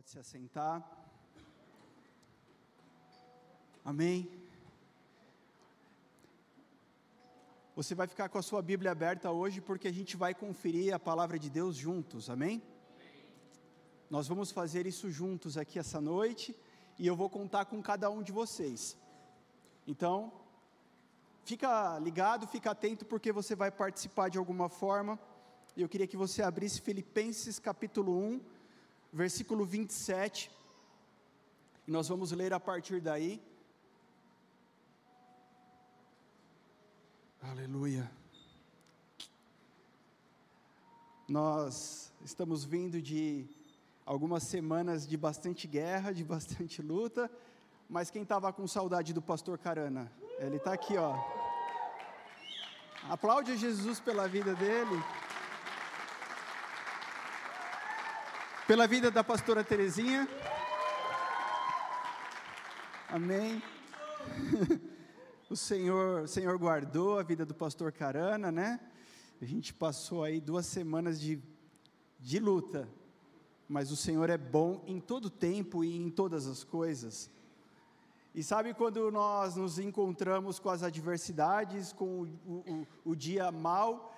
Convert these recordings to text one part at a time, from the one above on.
Pode se assentar. Amém. Você vai ficar com a sua Bíblia aberta hoje porque a gente vai conferir a palavra de Deus juntos, amém? Nós vamos fazer isso juntos aqui essa noite e eu vou contar com cada um de vocês. Então, fica ligado, fica atento porque você vai participar de alguma forma. Eu queria que você abrisse Filipenses capítulo 1, versículo 27. E nós vamos ler a partir daí. Aleluia. Nós estamos vindo de algumas semanas de bastante guerra, de bastante luta, mas quem estava com saudade do pastor Carana? Ele está aqui, ó. Aplaude Jesus pela vida dele. Pela vida da pastora Terezinha. Amém. O Senhor, o Senhor guardou a vida do pastor Carana, né? A gente passou aí duas semanas de, de luta, mas o Senhor é bom em todo tempo e em todas as coisas. E sabe quando nós nos encontramos com as adversidades, com o, o, o dia mal,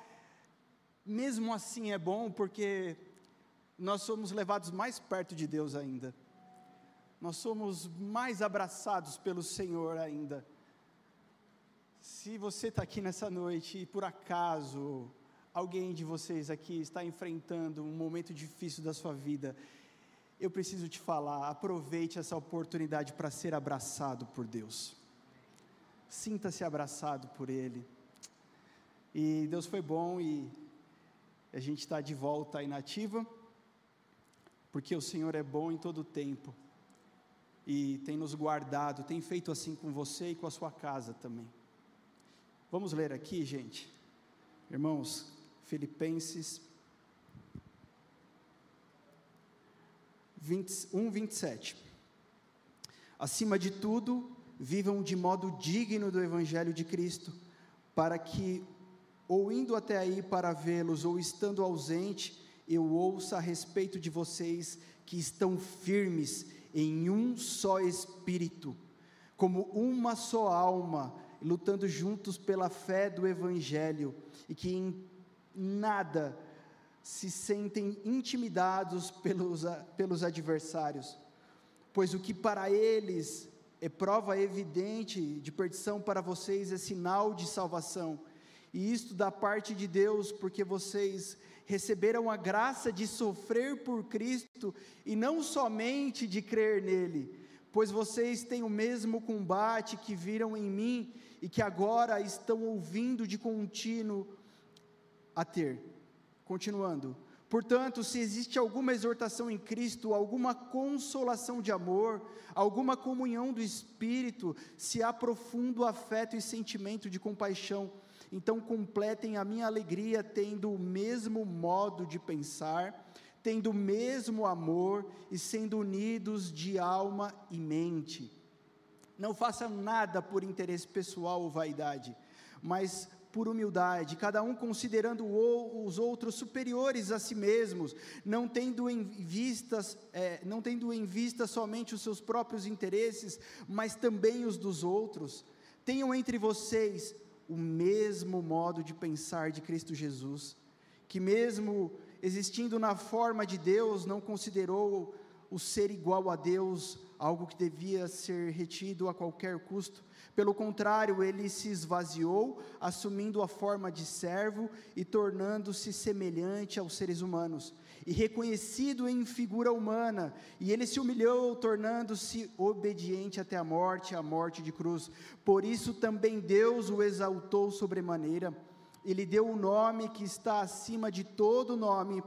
mesmo assim é bom, porque nós somos levados mais perto de Deus ainda. Nós somos mais abraçados pelo Senhor ainda. Se você está aqui nessa noite e por acaso alguém de vocês aqui está enfrentando um momento difícil da sua vida, eu preciso te falar, aproveite essa oportunidade para ser abraçado por Deus. Sinta-se abraçado por Ele. E Deus foi bom e a gente está de volta aí na ativa porque o Senhor é bom em todo o tempo e tem nos guardado, tem feito assim com você e com a sua casa também. Vamos ler aqui, gente, irmãos, Filipenses 1, 27. Acima de tudo, vivam de modo digno do Evangelho de Cristo, para que, ou indo até aí para vê-los, ou estando ausente, eu ouço a respeito de vocês que estão firmes em um só espírito, como uma só alma, lutando juntos pela fé do Evangelho, e que em nada se sentem intimidados pelos, pelos adversários, pois o que para eles é prova evidente de perdição, para vocês é sinal de salvação, e isto da parte de Deus, porque vocês receberam a graça de sofrer por Cristo e não somente de crer nele, pois vocês têm o mesmo combate que viram em mim e que agora estão ouvindo de contínuo a ter. Continuando. Portanto, se existe alguma exortação em Cristo, alguma consolação de amor, alguma comunhão do Espírito, se há profundo afeto e sentimento de compaixão, então completem a minha alegria tendo o mesmo modo de pensar, tendo o mesmo amor e sendo unidos de alma e mente. Não façam nada por interesse pessoal ou vaidade, mas por humildade, cada um considerando os outros superiores a si mesmos, não tendo em vistas, é, não tendo em vista somente os seus próprios interesses, mas também os dos outros. Tenham entre vocês o mesmo modo de pensar de Cristo Jesus, que, mesmo existindo na forma de Deus, não considerou o ser igual a Deus algo que devia ser retido a qualquer custo. Pelo contrário, ele se esvaziou, assumindo a forma de servo e tornando-se semelhante aos seres humanos e reconhecido em figura humana, e ele se humilhou, tornando-se obediente até a morte, a morte de cruz. Por isso também Deus o exaltou sobremaneira, ele deu o um nome que está acima de todo nome,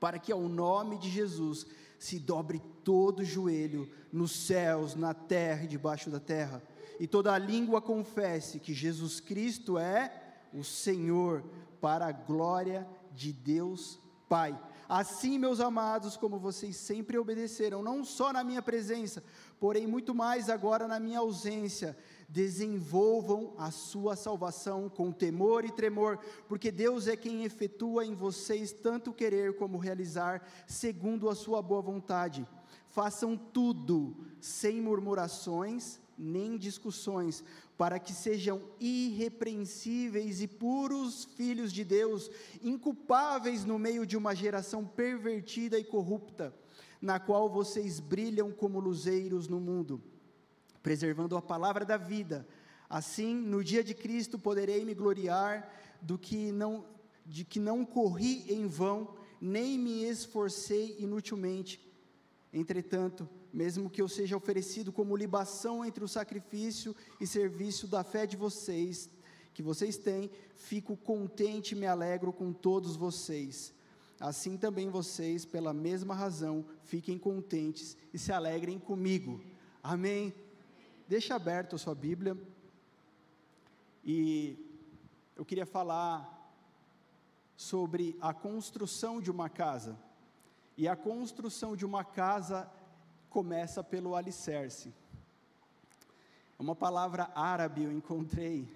para que ao nome de Jesus se dobre todo joelho, nos céus, na terra e debaixo da terra, e toda língua confesse que Jesus Cristo é o Senhor, para a glória de Deus Pai. Assim, meus amados, como vocês sempre obedeceram, não só na minha presença, porém muito mais agora na minha ausência, desenvolvam a sua salvação com temor e tremor, porque Deus é quem efetua em vocês tanto querer como realizar, segundo a sua boa vontade. Façam tudo sem murmurações nem discussões, para que sejam irrepreensíveis e puros filhos de Deus, inculpáveis no meio de uma geração pervertida e corrupta, na qual vocês brilham como luzeiros no mundo, preservando a palavra da vida. Assim, no dia de Cristo poderei me gloriar do que não de que não corri em vão, nem me esforcei inutilmente. Entretanto, mesmo que eu seja oferecido como libação entre o sacrifício e serviço da fé de vocês, que vocês têm, fico contente e me alegro com todos vocês. Assim também vocês, pela mesma razão, fiquem contentes e se alegrem comigo. Amém. Deixa aberto a sua Bíblia. E eu queria falar sobre a construção de uma casa. E a construção de uma casa começa pelo alicerce. Uma palavra árabe eu encontrei,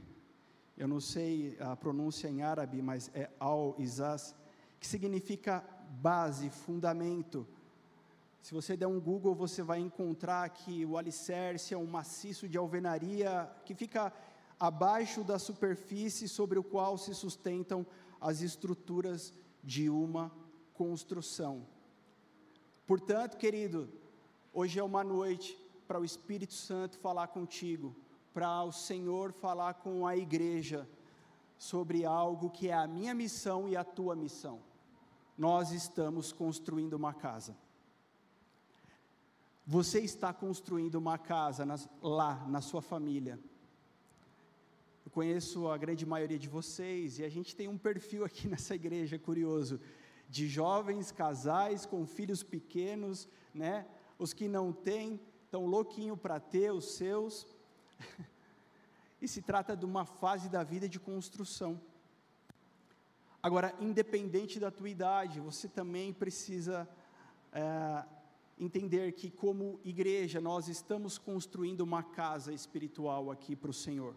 eu não sei a pronúncia em árabe, mas é al-izaz, que significa base, fundamento. Se você der um Google, você vai encontrar que o alicerce é um maciço de alvenaria que fica abaixo da superfície sobre o qual se sustentam as estruturas de uma construção. Portanto, querido, Hoje é uma noite para o Espírito Santo falar contigo, para o Senhor falar com a igreja sobre algo que é a minha missão e a tua missão. Nós estamos construindo uma casa. Você está construindo uma casa nas, lá na sua família. Eu conheço a grande maioria de vocês e a gente tem um perfil aqui nessa igreja curioso de jovens casais com filhos pequenos, né? Os que não têm estão louquinho para ter os seus. e se trata de uma fase da vida de construção. Agora, independente da tua idade, você também precisa é, entender que, como igreja, nós estamos construindo uma casa espiritual aqui para o Senhor,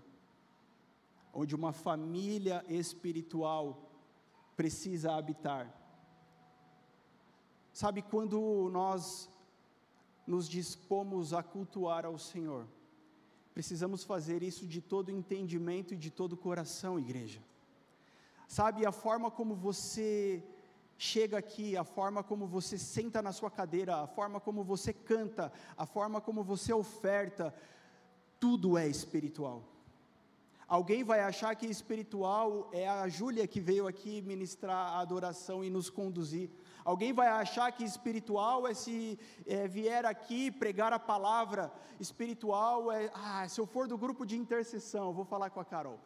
onde uma família espiritual precisa habitar. Sabe, quando nós nos dispomos a cultuar ao Senhor. Precisamos fazer isso de todo entendimento e de todo coração, igreja. Sabe, a forma como você chega aqui, a forma como você senta na sua cadeira, a forma como você canta, a forma como você oferta, tudo é espiritual. Alguém vai achar que espiritual é a Júlia que veio aqui ministrar a adoração e nos conduzir. Alguém vai achar que espiritual é se é, vier aqui pregar a palavra, espiritual é, ah, se eu for do grupo de intercessão, eu vou falar com a Carol.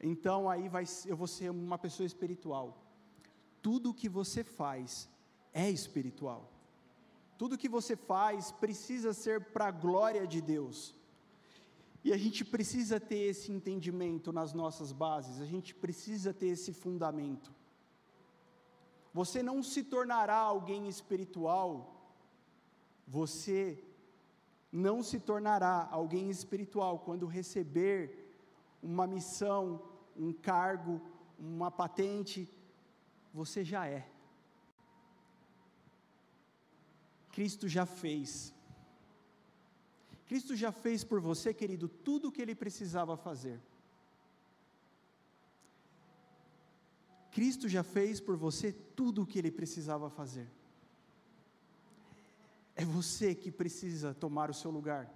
Então aí vai, eu vou ser uma pessoa espiritual. Tudo o que você faz é espiritual. Tudo que você faz precisa ser para a glória de Deus. E a gente precisa ter esse entendimento nas nossas bases, a gente precisa ter esse fundamento. Você não se tornará alguém espiritual, você não se tornará alguém espiritual quando receber uma missão, um cargo, uma patente, você já é. Cristo já fez. Cristo já fez por você, querido, tudo o que ele precisava fazer. Cristo já fez por você tudo o que ele precisava fazer. É você que precisa tomar o seu lugar.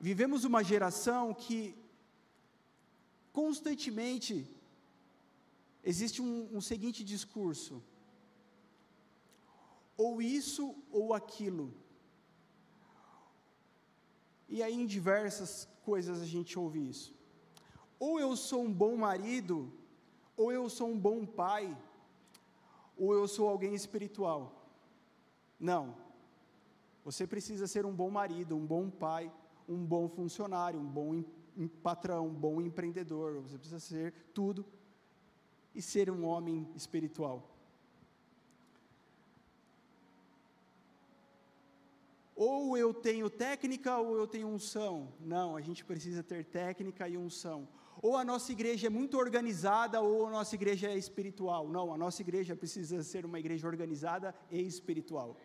Vivemos uma geração que constantemente existe um, um seguinte discurso: ou isso ou aquilo. E aí em diversas coisas a gente ouve isso. Ou eu sou um bom marido, ou eu sou um bom pai, ou eu sou alguém espiritual. Não. Você precisa ser um bom marido, um bom pai, um bom funcionário, um bom patrão, um bom empreendedor. Você precisa ser tudo e ser um homem espiritual. Ou eu tenho técnica ou eu tenho unção. Não, a gente precisa ter técnica e unção ou a nossa igreja é muito organizada ou a nossa igreja é espiritual. Não, a nossa igreja precisa ser uma igreja organizada e espiritual.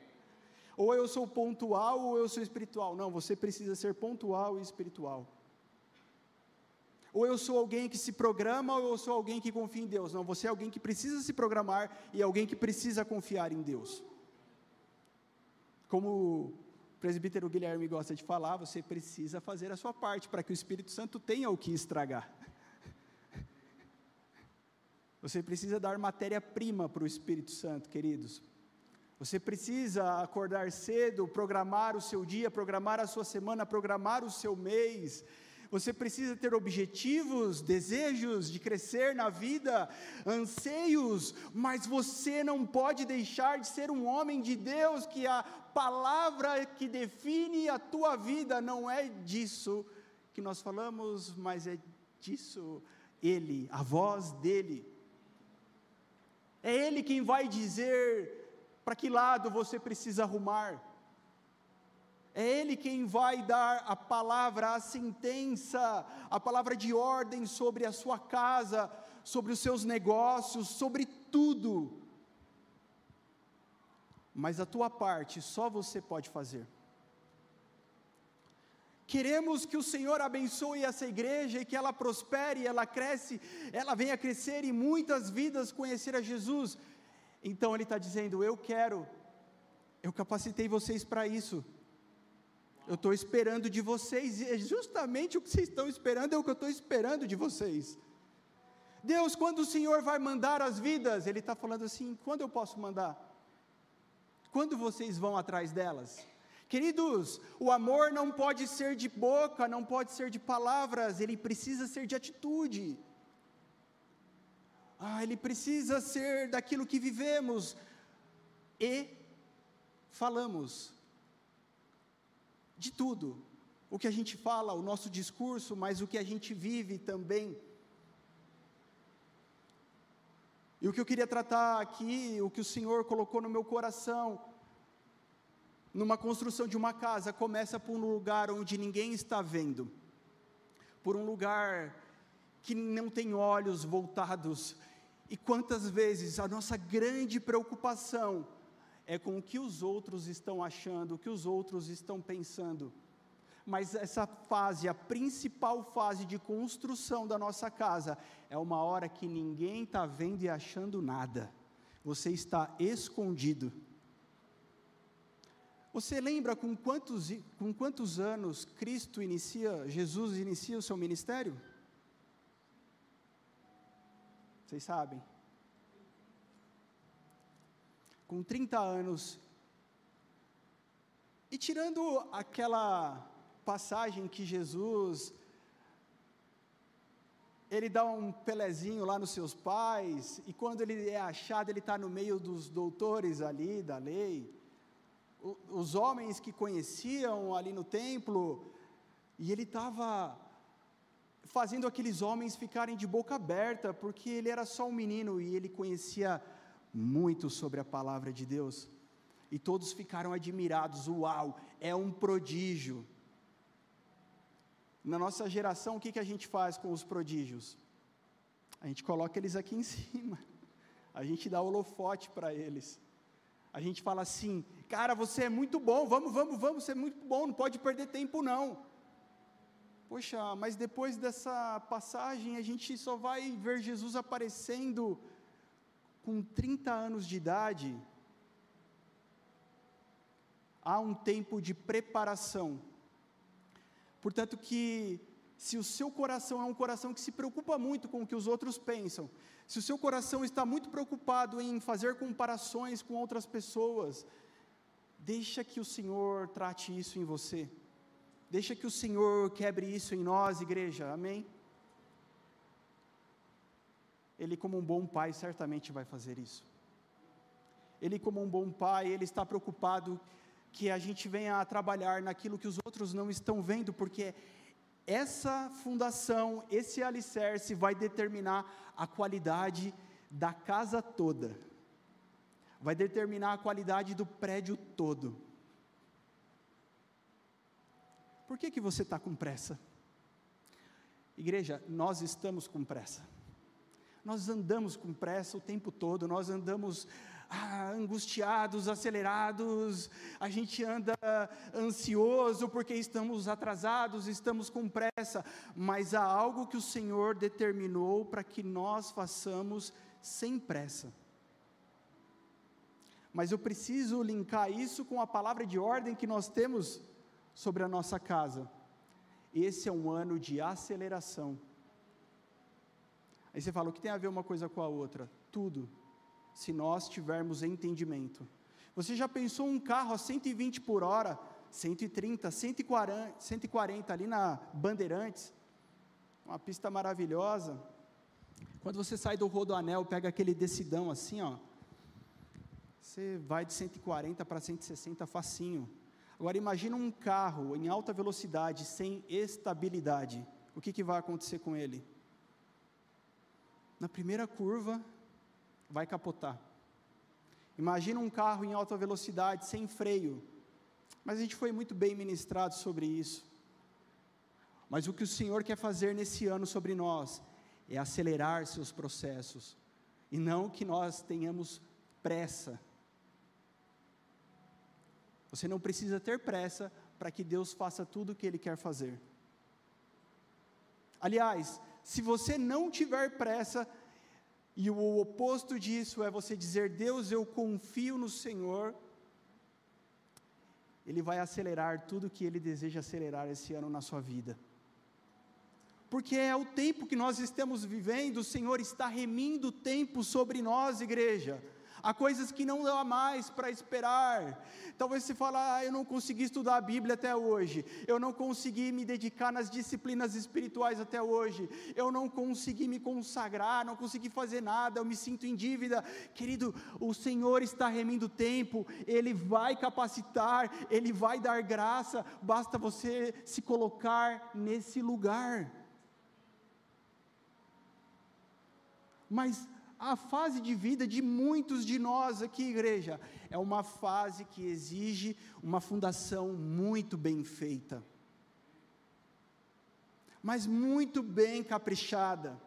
Ou eu sou pontual ou eu sou espiritual. Não, você precisa ser pontual e espiritual. Ou eu sou alguém que se programa ou eu sou alguém que confia em Deus. Não, você é alguém que precisa se programar e alguém que precisa confiar em Deus. Como presbítero Guilherme gosta de falar, você precisa fazer a sua parte para que o Espírito Santo tenha o que estragar. Você precisa dar matéria-prima para o Espírito Santo, queridos. Você precisa acordar cedo, programar o seu dia, programar a sua semana, programar o seu mês. Você precisa ter objetivos, desejos de crescer na vida, anseios, mas você não pode deixar de ser um homem de Deus, que a palavra que define a tua vida não é disso que nós falamos, mas é disso Ele, a voz dEle. É Ele quem vai dizer para que lado você precisa arrumar. É Ele quem vai dar a palavra, a sentença, a palavra de ordem sobre a sua casa, sobre os seus negócios, sobre tudo. Mas a tua parte só você pode fazer. Queremos que o Senhor abençoe essa igreja e que ela prospere, ela cresce, ela venha crescer e muitas vidas conhecer a Jesus. Então Ele está dizendo: Eu quero, eu capacitei vocês para isso. Eu estou esperando de vocês, e é justamente o que vocês estão esperando, é o que eu estou esperando de vocês. Deus, quando o Senhor vai mandar as vidas, Ele está falando assim: quando eu posso mandar? Quando vocês vão atrás delas? Queridos, o amor não pode ser de boca, não pode ser de palavras, ele precisa ser de atitude. Ah, ele precisa ser daquilo que vivemos e falamos. De tudo. O que a gente fala, o nosso discurso, mas o que a gente vive também. E o que eu queria tratar aqui, o que o Senhor colocou no meu coração, numa construção de uma casa, começa por um lugar onde ninguém está vendo, por um lugar que não tem olhos voltados. E quantas vezes a nossa grande preocupação é com o que os outros estão achando, o que os outros estão pensando. Mas essa fase, a principal fase de construção da nossa casa, é uma hora que ninguém está vendo e achando nada. Você está escondido. Você lembra com quantos, com quantos anos Cristo inicia, Jesus inicia o seu ministério? Vocês sabem? Com 30 anos. E tirando aquela passagem que Jesus ele dá um pelezinho lá nos seus pais, e quando ele é achado, ele está no meio dos doutores ali da lei os homens que conheciam ali no templo, e ele estava fazendo aqueles homens ficarem de boca aberta, porque ele era só um menino e ele conhecia muito sobre a palavra de Deus. E todos ficaram admirados: uau, é um prodígio. Na nossa geração, o que, que a gente faz com os prodígios? A gente coloca eles aqui em cima, a gente dá holofote para eles. A gente fala assim, cara, você é muito bom, vamos, vamos, vamos, você é muito bom, não pode perder tempo não. Poxa, mas depois dessa passagem a gente só vai ver Jesus aparecendo com 30 anos de idade. Há um tempo de preparação. Portanto, que se o seu coração é um coração que se preocupa muito com o que os outros pensam, se o seu coração está muito preocupado em fazer comparações com outras pessoas, deixa que o Senhor trate isso em você. Deixa que o Senhor quebre isso em nós, igreja. Amém? Ele, como um bom pai, certamente vai fazer isso. Ele, como um bom pai, ele está preocupado que a gente venha a trabalhar naquilo que os outros não estão vendo, porque essa fundação, esse alicerce vai determinar a qualidade da casa toda, vai determinar a qualidade do prédio todo. Por que, que você está com pressa? Igreja, nós estamos com pressa. Nós andamos com pressa o tempo todo, nós andamos ah, angustiados, acelerados, a gente anda ansioso porque estamos atrasados, estamos com pressa, mas há algo que o Senhor determinou para que nós façamos sem pressa. Mas eu preciso linkar isso com a palavra de ordem que nós temos sobre a nossa casa. Esse é um ano de aceleração. Aí você fala, o que tem a ver uma coisa com a outra? Tudo se nós tivermos entendimento. Você já pensou um carro a 120 por hora, 130, 140, 140 ali na Bandeirantes, uma pista maravilhosa. Quando você sai do Rodoanel, pega aquele decidão assim, ó, você vai de 140 para 160 facinho. Agora imagina um carro em alta velocidade, sem estabilidade. O que, que vai acontecer com ele? Na primeira curva, vai capotar. Imagina um carro em alta velocidade, sem freio. Mas a gente foi muito bem ministrado sobre isso. Mas o que o Senhor quer fazer nesse ano sobre nós é acelerar seus processos, e não que nós tenhamos pressa. Você não precisa ter pressa para que Deus faça tudo o que Ele quer fazer. Aliás, se você não tiver pressa, e o oposto disso é você dizer: Deus, eu confio no Senhor. Ele vai acelerar tudo que ele deseja acelerar esse ano na sua vida. Porque é o tempo que nós estamos vivendo, o Senhor está remindo o tempo sobre nós, igreja há coisas que não dá mais para esperar. Talvez você fale, ah, eu não consegui estudar a Bíblia até hoje, eu não consegui me dedicar nas disciplinas espirituais até hoje, eu não consegui me consagrar, não consegui fazer nada, eu me sinto em dívida. Querido, o Senhor está remindo o tempo, Ele vai capacitar, Ele vai dar graça, basta você se colocar nesse lugar. Mas a fase de vida de muitos de nós aqui, igreja, é uma fase que exige uma fundação muito bem feita, mas muito bem caprichada,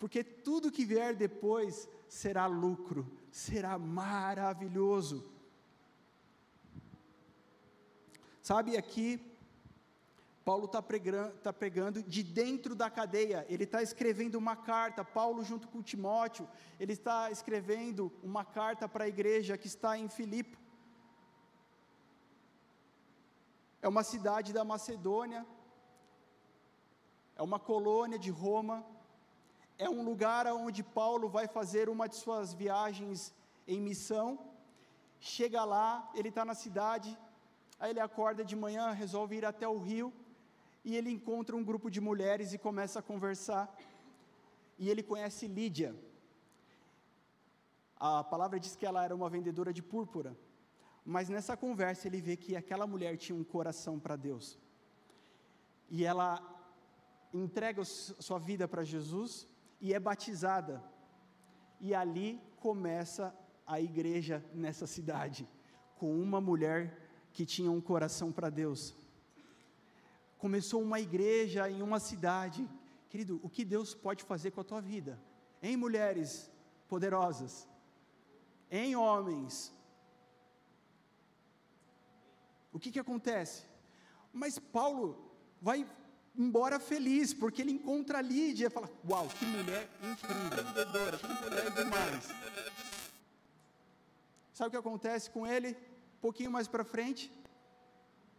porque tudo que vier depois será lucro, será maravilhoso. Sabe, aqui Paulo está pregando, tá pregando de dentro da cadeia, ele está escrevendo uma carta, Paulo junto com Timóteo, ele está escrevendo uma carta para a igreja que está em Filipe. É uma cidade da Macedônia, é uma colônia de Roma, é um lugar onde Paulo vai fazer uma de suas viagens em missão. Chega lá, ele está na cidade, aí ele acorda de manhã, resolve ir até o rio e ele encontra um grupo de mulheres e começa a conversar. E ele conhece Lídia. A palavra diz que ela era uma vendedora de púrpura. Mas nessa conversa ele vê que aquela mulher tinha um coração para Deus. E ela entrega sua vida para Jesus e é batizada. E ali começa a igreja nessa cidade, com uma mulher que tinha um coração para Deus começou uma igreja em uma cidade. Querido, o que Deus pode fazer com a tua vida? Em mulheres poderosas, em homens. O que que acontece? Mas Paulo vai embora feliz, porque ele encontra a Lídia e fala: Uau, que mulher incrível, que mulher demais. Sabe o que acontece com ele? Um pouquinho mais para frente,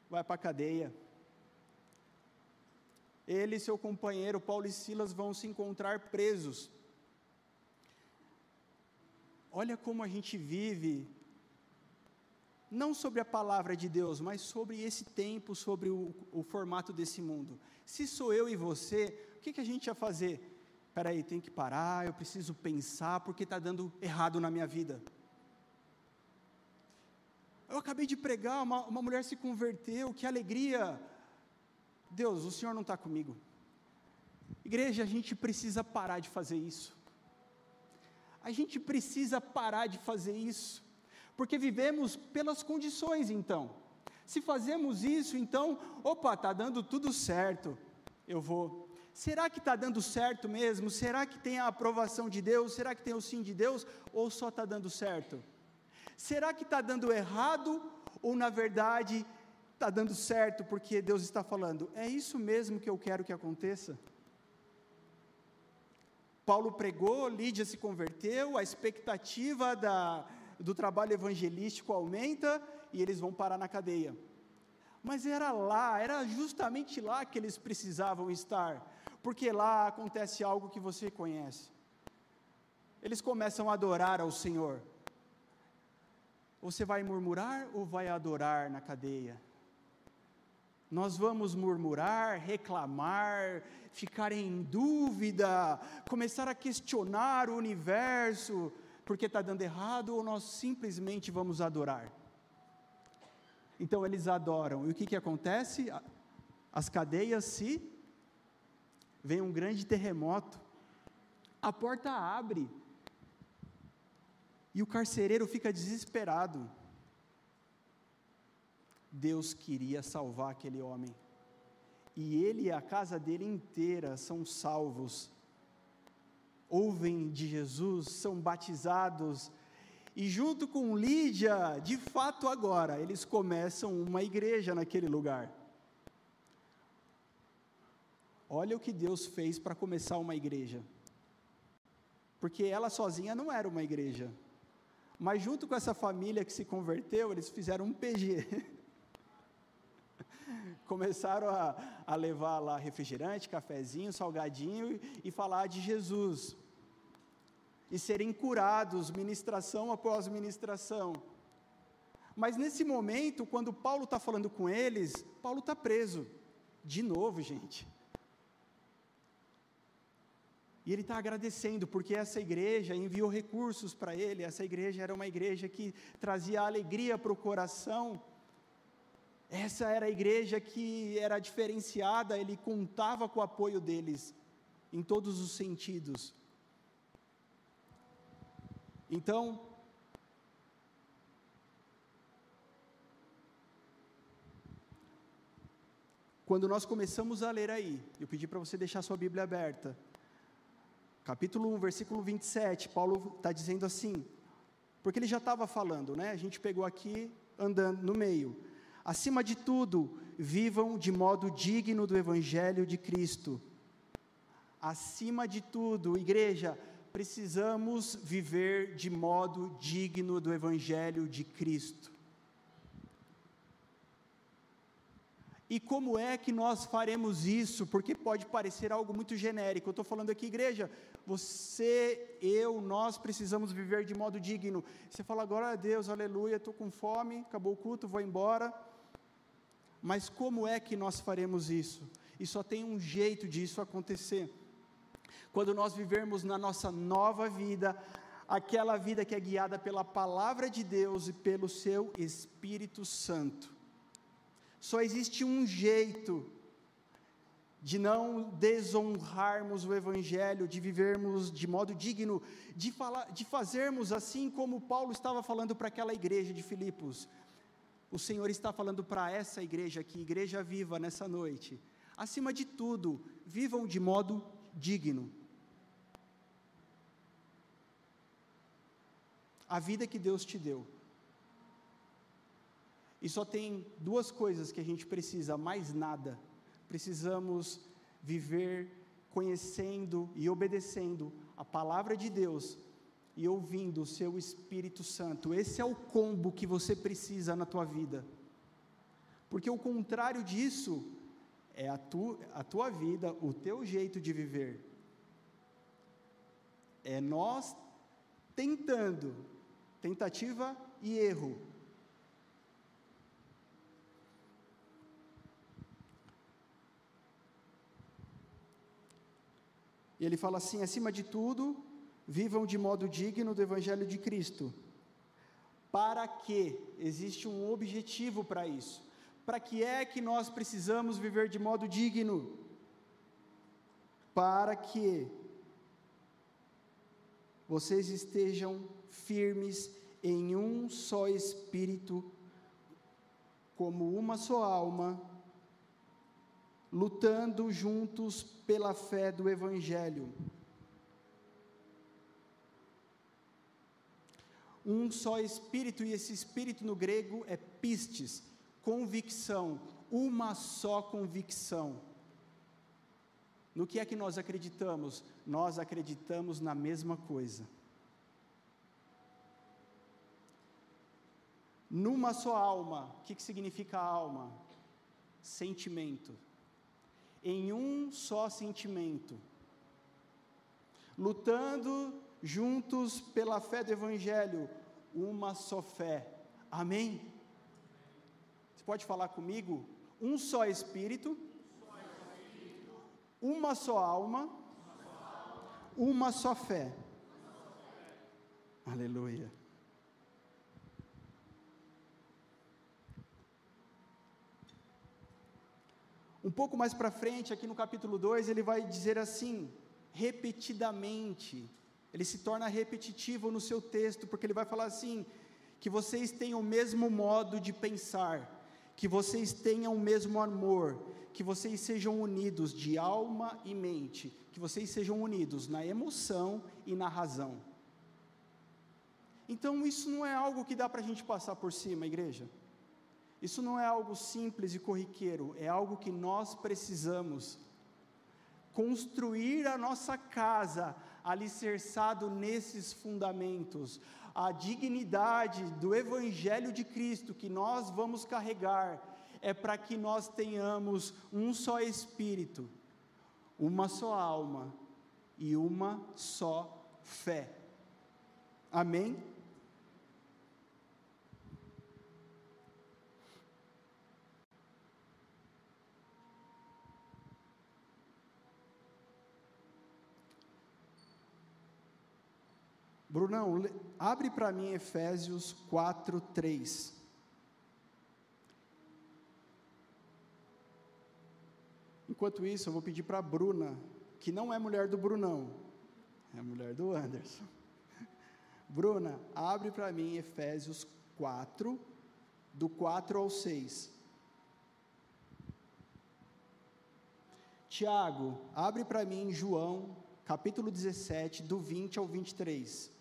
vai para a cadeia ele e seu companheiro Paulo e Silas vão se encontrar presos. Olha como a gente vive, não sobre a palavra de Deus, mas sobre esse tempo, sobre o, o formato desse mundo. Se sou eu e você, o que, que a gente ia fazer? Espera aí, tem que parar, eu preciso pensar, porque está dando errado na minha vida. Eu acabei de pregar, uma, uma mulher se converteu, que alegria! Deus, o Senhor não está comigo. Igreja, a gente precisa parar de fazer isso. A gente precisa parar de fazer isso, porque vivemos pelas condições, então. Se fazemos isso, então, opa, está dando tudo certo, eu vou. será que está dando certo mesmo? Será que tem a aprovação de Deus? Será que tem o sim de Deus? Ou só está dando certo? Será que está dando errado? Ou na verdade está dando certo porque Deus está falando, é isso mesmo que eu quero que aconteça? Paulo pregou, Lídia se converteu, a expectativa da, do trabalho evangelístico aumenta e eles vão parar na cadeia. Mas era lá, era justamente lá que eles precisavam estar, porque lá acontece algo que você conhece. Eles começam a adorar ao Senhor. Você vai murmurar ou vai adorar na cadeia? Nós vamos murmurar, reclamar, ficar em dúvida, começar a questionar o universo, porque está dando errado, ou nós simplesmente vamos adorar? Então eles adoram, e o que, que acontece? As cadeias se. Vem um grande terremoto, a porta abre, e o carcereiro fica desesperado. Deus queria salvar aquele homem. E ele e a casa dele inteira são salvos. Ouvem de Jesus, são batizados. E junto com Lídia, de fato agora, eles começam uma igreja naquele lugar. Olha o que Deus fez para começar uma igreja. Porque ela sozinha não era uma igreja. Mas junto com essa família que se converteu, eles fizeram um PG. começaram a, a levar lá refrigerante, cafezinho, salgadinho e, e falar de Jesus. E serem curados, ministração após ministração. Mas nesse momento, quando Paulo está falando com eles, Paulo está preso. De novo, gente. E ele está agradecendo, porque essa igreja enviou recursos para ele, essa igreja era uma igreja que trazia alegria para o coração. Essa era a igreja que era diferenciada, ele contava com o apoio deles, em todos os sentidos. Então, quando nós começamos a ler aí, eu pedi para você deixar sua Bíblia aberta, capítulo 1, versículo 27, Paulo está dizendo assim, porque ele já estava falando, né? A gente pegou aqui andando no meio. Acima de tudo, vivam de modo digno do Evangelho de Cristo. Acima de tudo, igreja, precisamos viver de modo digno do Evangelho de Cristo. E como é que nós faremos isso? Porque pode parecer algo muito genérico. Eu estou falando aqui, igreja, você, eu, nós precisamos viver de modo digno. Você fala, glória a Deus, aleluia, estou com fome, acabou o culto, vou embora. Mas como é que nós faremos isso? E só tem um jeito disso acontecer. Quando nós vivermos na nossa nova vida, aquela vida que é guiada pela palavra de Deus e pelo seu Espírito Santo. Só existe um jeito de não desonrarmos o Evangelho, de vivermos de modo digno, de, falar, de fazermos assim como Paulo estava falando para aquela igreja de Filipos. O Senhor está falando para essa igreja aqui, igreja viva nessa noite. Acima de tudo, vivam de modo digno. A vida que Deus te deu e só tem duas coisas que a gente precisa, mais nada. Precisamos viver conhecendo e obedecendo a palavra de Deus e ouvindo o seu Espírito Santo. Esse é o combo que você precisa na tua vida. Porque o contrário disso é a, tu, a tua vida, o teu jeito de viver. É nós tentando, tentativa e erro, E ele fala assim: acima de tudo, vivam de modo digno do Evangelho de Cristo. Para que? Existe um objetivo para isso. Para que é que nós precisamos viver de modo digno? Para que vocês estejam firmes em um só espírito, como uma só alma, lutando juntos pela fé do Evangelho. Um só Espírito, e esse Espírito no grego é pistes, convicção, uma só convicção. No que é que nós acreditamos? Nós acreditamos na mesma coisa. Numa só alma, o que, que significa alma? Sentimento. Em um só sentimento. Lutando juntos pela fé do Evangelho, uma só fé. Amém? Você pode falar comigo? Um só Espírito, uma só alma, uma só fé. Aleluia. Um pouco mais para frente, aqui no capítulo 2, ele vai dizer assim, repetidamente, ele se torna repetitivo no seu texto, porque ele vai falar assim: que vocês tenham o mesmo modo de pensar, que vocês tenham o mesmo amor, que vocês sejam unidos de alma e mente, que vocês sejam unidos na emoção e na razão. Então, isso não é algo que dá para a gente passar por cima, igreja. Isso não é algo simples e corriqueiro, é algo que nós precisamos construir a nossa casa alicerçado nesses fundamentos. A dignidade do Evangelho de Cristo que nós vamos carregar é para que nós tenhamos um só Espírito, uma só alma e uma só fé. Amém? Brunão, abre para mim Efésios 4, 3. Enquanto isso, eu vou pedir para a Bruna, que não é mulher do Brunão, é mulher do Anderson. Bruna, abre para mim Efésios 4, do 4 ao 6. Tiago, abre para mim João, capítulo 17, do 20 ao 23.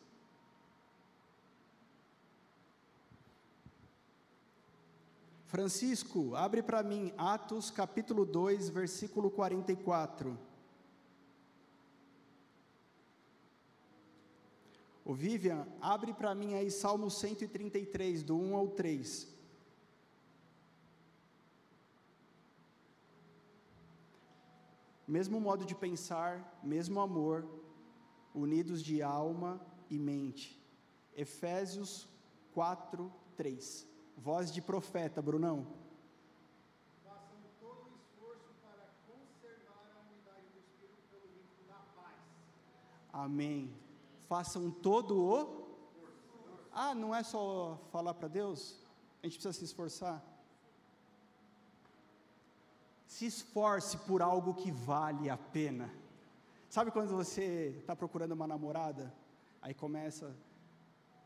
Francisco, abre para mim Atos capítulo 2, versículo 44. O Vivian, abre para mim aí Salmo 133, do 1 ao 3. Mesmo modo de pensar, mesmo amor, unidos de alma e mente. Efésios 4, 3. Voz de profeta, Brunão. Façam todo o esforço para conservar a unidade do Espírito pelo vínculo da paz. Amém. Façam todo o. Ah, não é só falar para Deus? A gente precisa se esforçar. Se esforce por algo que vale a pena. Sabe quando você está procurando uma namorada? Aí começa,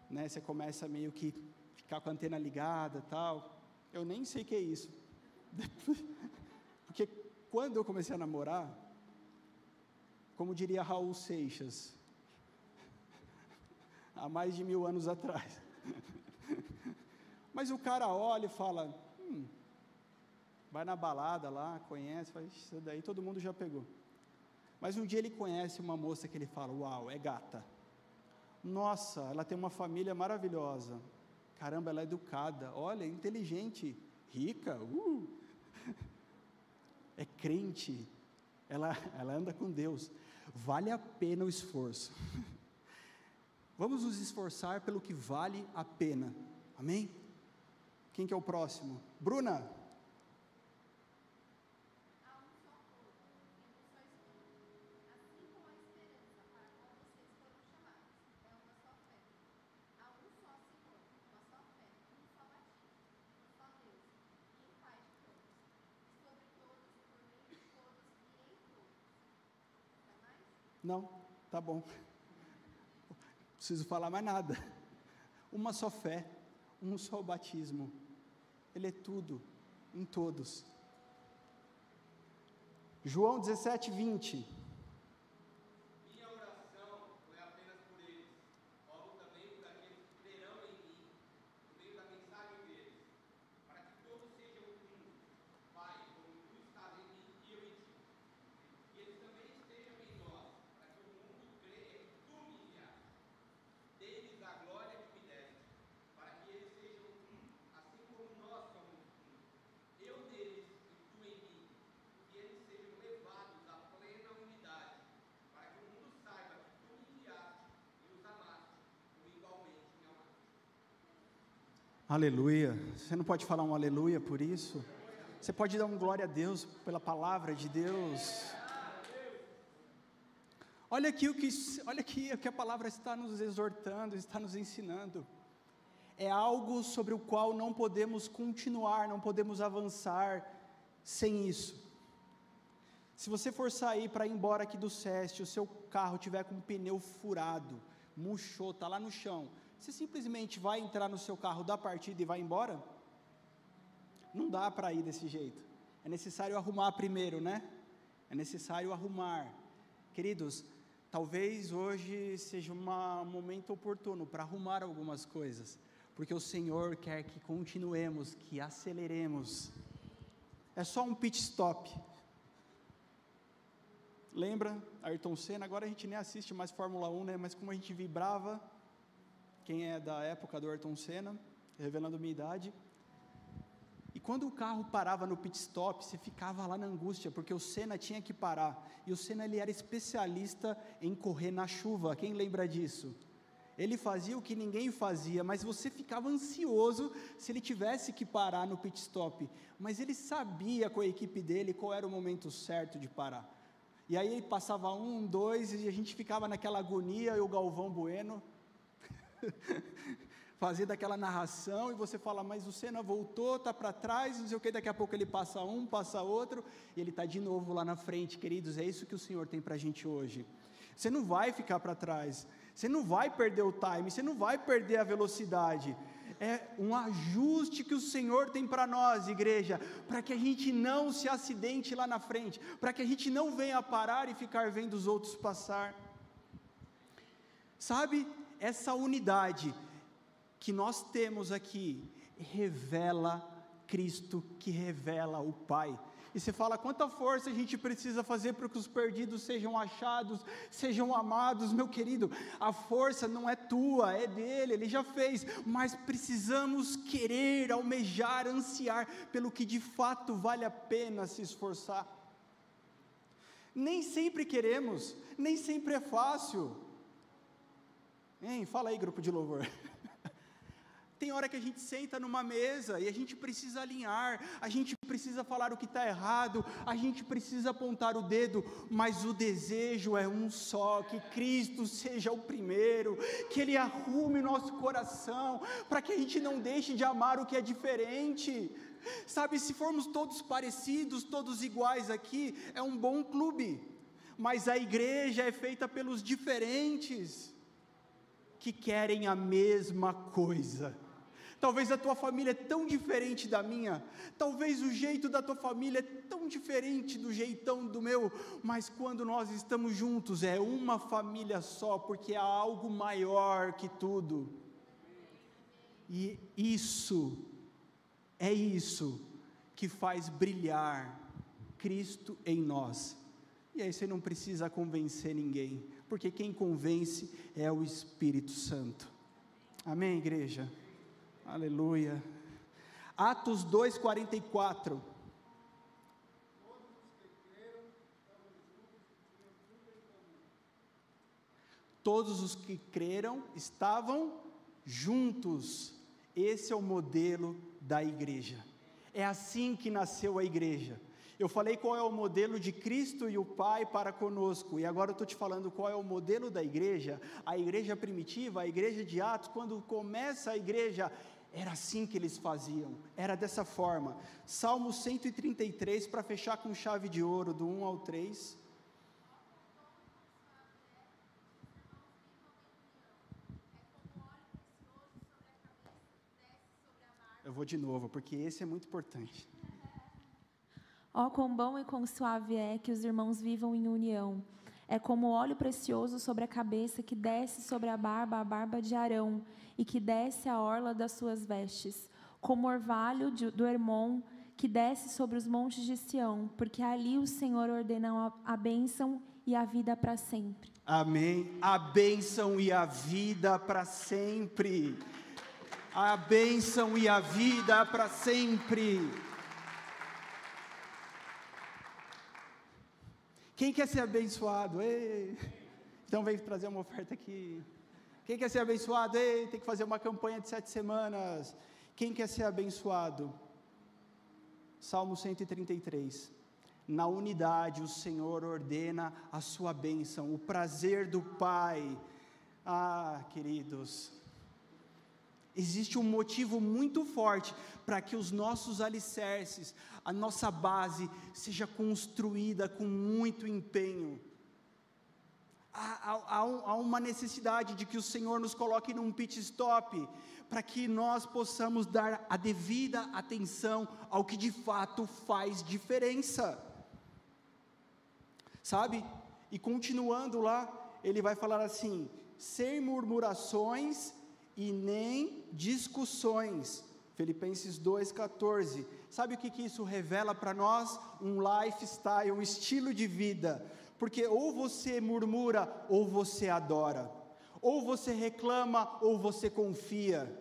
né? Você começa meio que ficar com a antena ligada tal. Eu nem sei o que é isso. Porque quando eu comecei a namorar, como diria Raul Seixas, há mais de mil anos atrás. Mas o cara olha e fala: hum, vai na balada lá, conhece, faz isso daí, todo mundo já pegou. Mas um dia ele conhece uma moça que ele fala: Uau, é gata. Nossa, ela tem uma família maravilhosa. Caramba, ela é educada, olha, inteligente, rica, uh, é crente, ela, ela anda com Deus. Vale a pena o esforço. Vamos nos esforçar pelo que vale a pena. Amém? Quem que é o próximo? Bruna. Não, tá bom. Não preciso falar mais nada. Uma só fé, um só batismo. Ele é tudo, em todos. João 17, 20. Minha oração não é apenas por eles, oro também por aqueles que crerão em mim, por meio da mensagem deles, para que todos sejam um. Pai, como tu estás em mim e eu em ti. E eles também estejam em nós, para que o mundo creia que tu me enviaste. Dê-lhes a glória que me deste, para que eles sejam um, assim como nós somos um. Eu neles e tu em mim, que eles sejam levados à plena unidade, para que o mundo saiba que tu me enviaste e os amaste, como igualmente me amaste. Aleluia. Você não pode falar um aleluia por isso? Você pode dar um glória a Deus pela palavra de Deus. Olha aqui o que, olha aqui o que a palavra está nos exortando, está nos ensinando. É algo sobre o qual não podemos continuar, não podemos avançar sem isso. Se você for sair para ir embora aqui do SEST, o seu carro tiver com o pneu furado, murchou, está lá no chão, você simplesmente vai entrar no seu carro, dá partida e vai embora? Não dá para ir desse jeito. É necessário arrumar primeiro, né? É necessário arrumar. Queridos, talvez hoje seja um momento oportuno para arrumar algumas coisas, porque o Senhor quer que continuemos, que aceleremos. É só um pit stop. Lembra Ayrton Senna? Agora a gente nem assiste mais Fórmula 1, né? Mas como a gente vibrava, quem é da época do Ayrton Senna, revelando minha idade. E quando o carro parava no pit stop, você ficava lá na angústia, porque o Senna tinha que parar. E o Senna ele era especialista em correr na chuva. Quem lembra disso? Ele fazia o que ninguém fazia, mas você ficava ansioso se ele tivesse que parar no pit stop. Mas ele sabia com a equipe dele qual era o momento certo de parar. E aí ele passava um, dois, e a gente ficava naquela agonia, e o Galvão Bueno fazia daquela narração, e você fala, mas o Senna voltou, está para trás, não sei o que, daqui a pouco ele passa um, passa outro, e ele está de novo lá na frente, queridos, é isso que o Senhor tem para a gente hoje. Você não vai ficar para trás, você não vai perder o time, você não vai perder a velocidade. É um ajuste que o Senhor tem para nós, igreja, para que a gente não se acidente lá na frente, para que a gente não venha parar e ficar vendo os outros passar. Sabe, essa unidade que nós temos aqui revela Cristo, que revela o Pai. E você fala quanta força a gente precisa fazer para que os perdidos sejam achados, sejam amados, meu querido. A força não é tua, é dele, ele já fez, mas precisamos querer, almejar, ansiar pelo que de fato vale a pena se esforçar. Nem sempre queremos, nem sempre é fácil. Hein, fala aí, grupo de louvor. Tem hora que a gente senta numa mesa e a gente precisa alinhar, a gente precisa falar o que está errado, a gente precisa apontar o dedo, mas o desejo é um só: que Cristo seja o primeiro, que Ele arrume nosso coração, para que a gente não deixe de amar o que é diferente. Sabe, se formos todos parecidos, todos iguais aqui, é um bom clube, mas a igreja é feita pelos diferentes que querem a mesma coisa. Talvez a tua família é tão diferente da minha, talvez o jeito da tua família é tão diferente do jeitão do meu, mas quando nós estamos juntos é uma família só, porque há algo maior que tudo. E isso, é isso que faz brilhar Cristo em nós. E aí você não precisa convencer ninguém, porque quem convence é o Espírito Santo. Amém, igreja? Aleluia. Atos 2,44. Todos os que creram estavam juntos. Esse é o modelo da igreja. É assim que nasceu a igreja. Eu falei qual é o modelo de Cristo e o Pai para conosco, e agora eu estou te falando qual é o modelo da igreja. A igreja primitiva, a igreja de Atos, quando começa a igreja, era assim que eles faziam, era dessa forma. Salmo 133, para fechar com chave de ouro, do 1 ao 3. Eu vou de novo, porque esse é muito importante. Ó, quão bom e quão suave é que os irmãos vivam em união. É como óleo precioso sobre a cabeça que desce sobre a barba, a barba de Arão, e que desce a orla das suas vestes, como orvalho de- do Hermon que desce sobre os montes de Sião, porque ali o Senhor ordena a, a bênção e a vida para sempre. Amém. A bênção e a vida para sempre. A bênção e a vida para sempre. Quem quer ser abençoado? Ei. Então vem trazer uma oferta aqui. Quem quer ser abençoado? Ei, tem que fazer uma campanha de sete semanas. Quem quer ser abençoado? Salmo 133. Na unidade, o Senhor ordena a sua bênção, o prazer do Pai. Ah, queridos, existe um motivo muito forte para que os nossos alicerces, a nossa base, seja construída com muito empenho. Há, há- há um- uma necessidade de que o Senhor nos coloque num pit stop, para que nós possamos dar a devida atenção ao que de fato faz diferença. Sabe? E continuando lá, ele vai falar assim: sem murmurações e nem discussões. Filipenses 2,14. Sabe o que, que isso revela para nós? Um lifestyle, um estilo de vida. Porque ou você murmura ou você adora, ou você reclama ou você confia.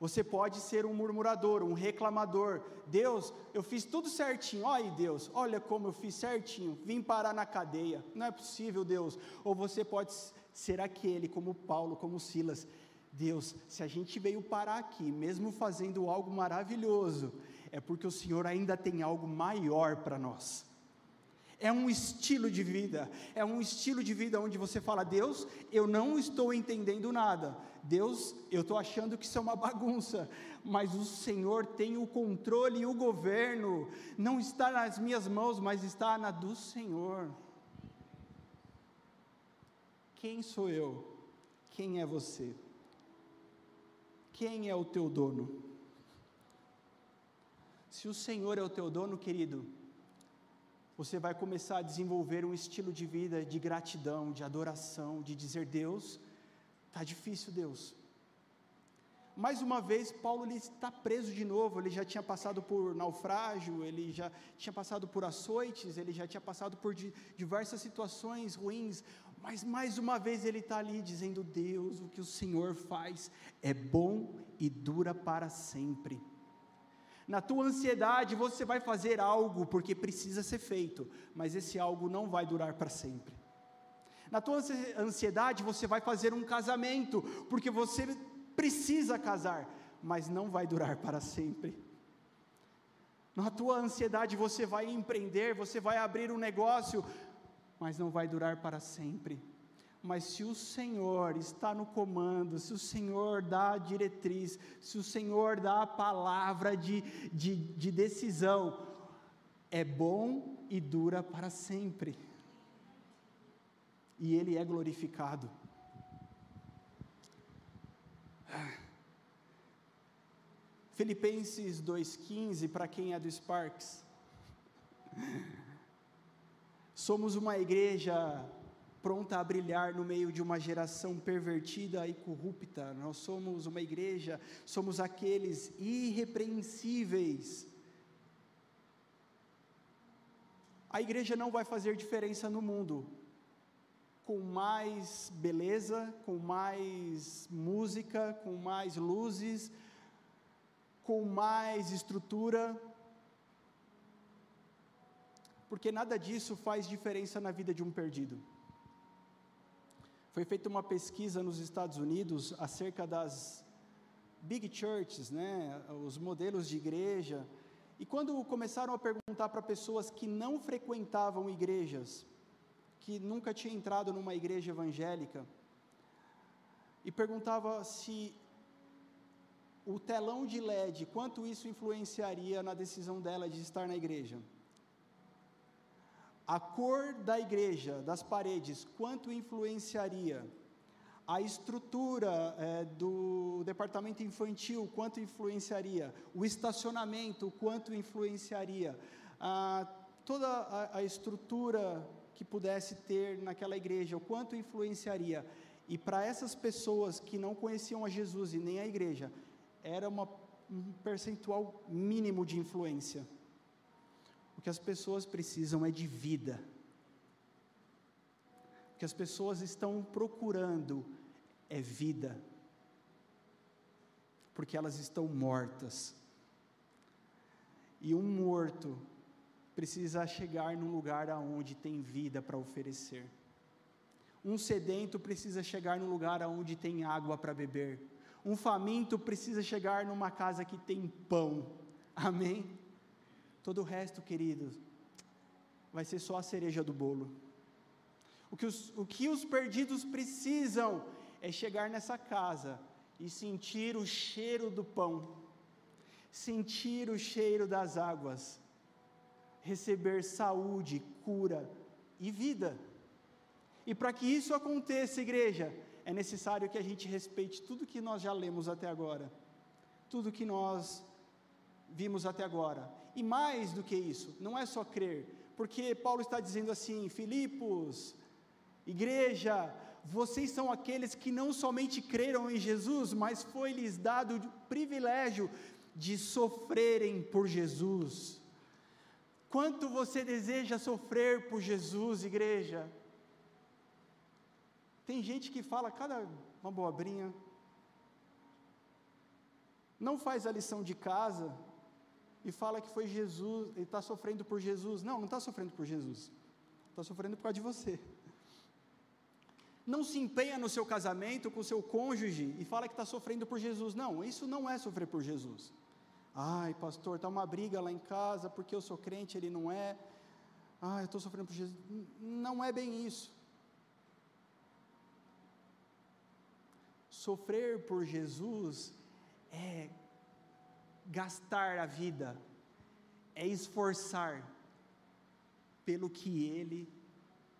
Você pode ser um murmurador, um reclamador. Deus, eu fiz tudo certinho. Olha Deus, olha como eu fiz certinho. Vim parar na cadeia. Não é possível, Deus. Ou você pode ser aquele, como Paulo, como Silas. Deus, se a gente veio parar aqui, mesmo fazendo algo maravilhoso, é porque o Senhor ainda tem algo maior para nós. É um estilo de vida, é um estilo de vida onde você fala: Deus, eu não estou entendendo nada. Deus, eu estou achando que isso é uma bagunça, mas o Senhor tem o controle e o governo, não está nas minhas mãos, mas está na do Senhor. Quem sou eu? Quem é você? Quem é o teu dono? Se o Senhor é o teu dono, querido, você vai começar a desenvolver um estilo de vida de gratidão, de adoração, de dizer: Deus, está difícil, Deus. Mais uma vez, Paulo está preso de novo. Ele já tinha passado por naufrágio, ele já tinha passado por açoites, ele já tinha passado por di- diversas situações ruins. Mas mais uma vez ele está ali dizendo: Deus, o que o Senhor faz é bom e dura para sempre. Na tua ansiedade, você vai fazer algo porque precisa ser feito, mas esse algo não vai durar para sempre. Na tua ansi- ansiedade, você vai fazer um casamento porque você precisa casar, mas não vai durar para sempre. Na tua ansiedade, você vai empreender, você vai abrir um negócio, mas não vai durar para sempre. Mas se o Senhor está no comando, se o Senhor dá a diretriz, se o Senhor dá a palavra de, de, de decisão, é bom e dura para sempre. E Ele é glorificado. Filipenses 2,15, para quem é do Sparks. Somos uma igreja pronta a brilhar no meio de uma geração pervertida e corrupta. Nós somos uma igreja, somos aqueles irrepreensíveis. A igreja não vai fazer diferença no mundo. Com mais beleza, com mais música, com mais luzes, com mais estrutura, porque nada disso faz diferença na vida de um perdido. Foi feita uma pesquisa nos Estados Unidos acerca das big churches, né, os modelos de igreja, e quando começaram a perguntar para pessoas que não frequentavam igrejas, que nunca tinha entrado numa igreja evangélica, e perguntava se o telão de LED, quanto isso influenciaria na decisão dela de estar na igreja? A cor da igreja, das paredes, quanto influenciaria? A estrutura é, do departamento infantil, quanto influenciaria? O estacionamento, quanto influenciaria? ah, toda a, a estrutura que pudesse ter naquela igreja, o quanto influenciaria. E para essas pessoas que não conheciam a Jesus e nem a igreja, era uma, um percentual mínimo de influência. O que as pessoas precisam é de vida. O que as pessoas estão procurando é vida. Porque elas estão mortas. E um morto precisa chegar num lugar aonde tem vida para oferecer. Um sedento precisa chegar num lugar aonde tem água para beber. Um faminto precisa chegar numa casa que tem pão. Amém? Todo o resto, queridos, vai ser só a cereja do bolo. O que os, o que os perdidos precisam é chegar nessa casa e sentir o cheiro do pão, sentir o cheiro das águas, receber saúde, cura e vida. E para que isso aconteça, igreja, é necessário que a gente respeite tudo que nós já lemos até agora, tudo que nós vimos até agora. E mais do que isso, não é só crer, porque Paulo está dizendo assim: Filipos, igreja, vocês são aqueles que não somente creram em Jesus, mas foi-lhes dado o privilégio de sofrerem por Jesus. Quanto você deseja sofrer por Jesus, igreja? Tem gente que fala cada uma bobrinha, não faz a lição de casa, e fala que foi Jesus, ele está sofrendo por Jesus. Não, não está sofrendo por Jesus. Está sofrendo por causa de você. Não se empenha no seu casamento com o seu cônjuge e fala que está sofrendo por Jesus. Não, isso não é sofrer por Jesus. Ai, pastor, está uma briga lá em casa porque eu sou crente, ele não é. Ai, eu estou sofrendo por Jesus. Não é bem isso. Sofrer por Jesus é gastar a vida, é esforçar pelo que ele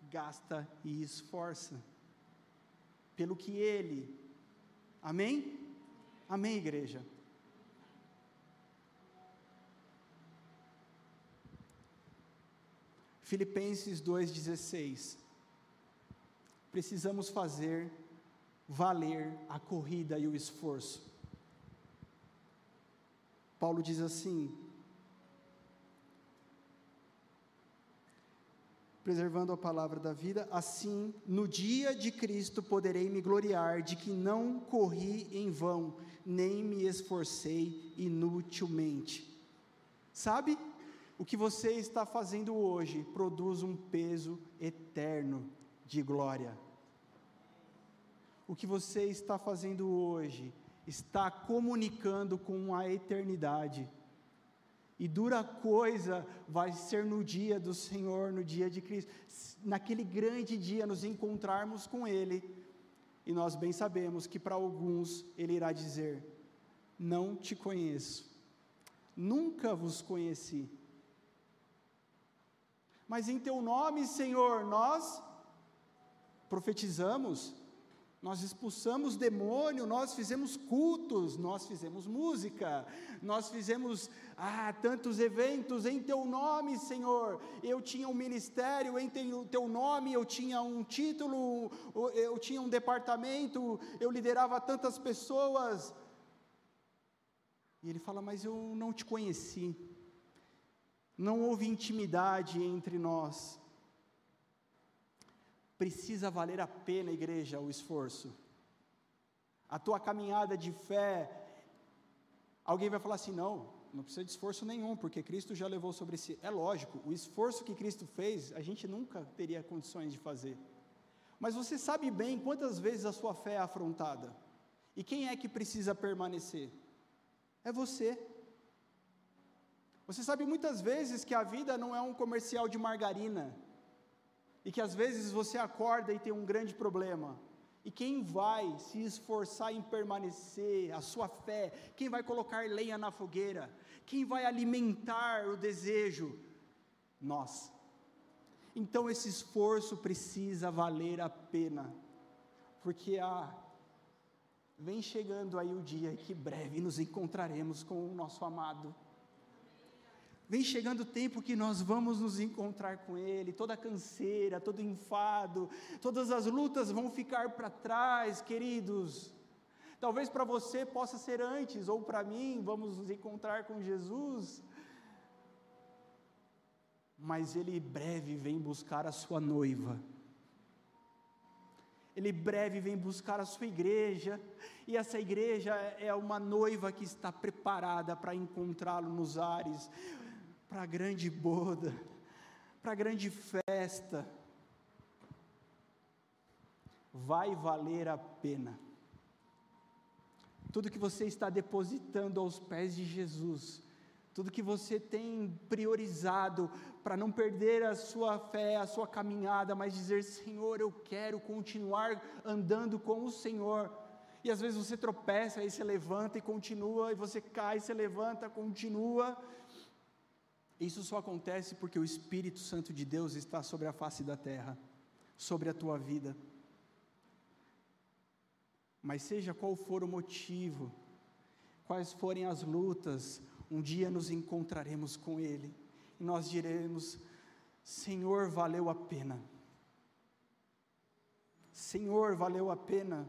gasta e esforça, pelo que ele, amém? Amém, igreja? Filipenses 2,16. Precisamos fazer valer a corrida e o esforço. Paulo diz assim: preservando a palavra da vida, assim, no dia de Cristo poderei me gloriar de que não corri em vão, nem me esforcei inutilmente. Sabe? O que você está fazendo hoje produz um peso eterno de glória. O que você está fazendo hoje está comunicando com a eternidade. E dura coisa vai ser no dia do Senhor, no dia de Cristo, naquele grande dia nos encontrarmos com Ele. E nós bem sabemos que para alguns Ele irá dizer: Não te conheço, nunca vos conheci. Mas em Teu nome, Senhor, nós profetizamos, nós expulsamos demônio, nós fizemos cultos, nós fizemos música, nós fizemos ah, tantos eventos em teu nome, Senhor. Eu tinha um ministério em teu nome, eu tinha um título, eu tinha um departamento, eu liderava tantas pessoas. E ele fala: Mas eu não te conheci, não houve intimidade entre nós precisa valer a pena, igreja, o esforço. A tua caminhada de fé, alguém vai falar assim: não, não precisa de esforço nenhum, porque Cristo já levou sobre si. É lógico, o esforço que Cristo fez, a gente nunca teria condições de fazer. Mas você sabe bem quantas vezes a sua fé é afrontada. E quem é que precisa permanecer? É você. Você sabe muitas vezes que a vida não é um comercial de margarina e que às vezes você acorda e tem um grande problema. E quem vai se esforçar em permanecer, a sua fé, quem vai colocar lenha na fogueira, quem vai alimentar o desejo? Nós. Então esse esforço precisa valer a pena, porque ah, vem chegando aí o dia que breve nos encontraremos com o nosso amado. Vem chegando o tempo que nós vamos nos encontrar com Ele, toda canseira, todo enfado, todas as lutas vão ficar para trás, queridos. Talvez para você possa ser antes, ou para mim, vamos nos encontrar com Jesus. Mas Ele breve vem buscar a sua noiva. Ele breve vem buscar a sua igreja, e essa igreja é uma noiva que está preparada para encontrá-lo nos ares para a grande boda, para a grande festa, vai valer a pena. Tudo que você está depositando aos pés de Jesus, tudo que você tem priorizado para não perder a sua fé, a sua caminhada, mas dizer: Senhor, eu quero continuar andando com o Senhor. E às vezes você tropeça, aí você levanta e continua, e você cai, você levanta, continua, isso só acontece porque o Espírito Santo de Deus está sobre a face da terra, sobre a tua vida. Mas seja qual for o motivo, quais forem as lutas, um dia nos encontraremos com Ele e nós diremos: Senhor, valeu a pena. Senhor, valeu a pena.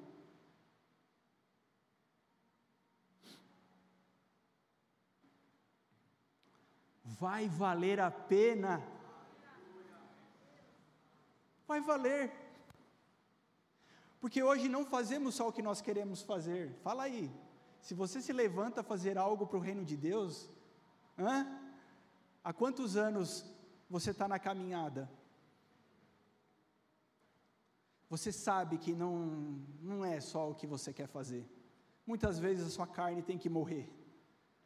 Vai valer a pena. Vai valer. Porque hoje não fazemos só o que nós queremos fazer. Fala aí. Se você se levanta a fazer algo para o reino de Deus, hã? há quantos anos você está na caminhada? Você sabe que não, não é só o que você quer fazer. Muitas vezes a sua carne tem que morrer.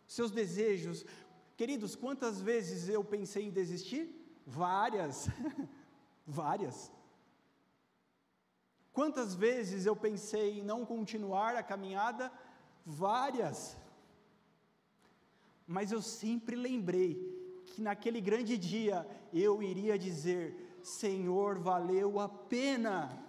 Seus desejos, Queridos, quantas vezes eu pensei em desistir? Várias, várias. Quantas vezes eu pensei em não continuar a caminhada? Várias. Mas eu sempre lembrei que naquele grande dia eu iria dizer: Senhor, valeu a pena.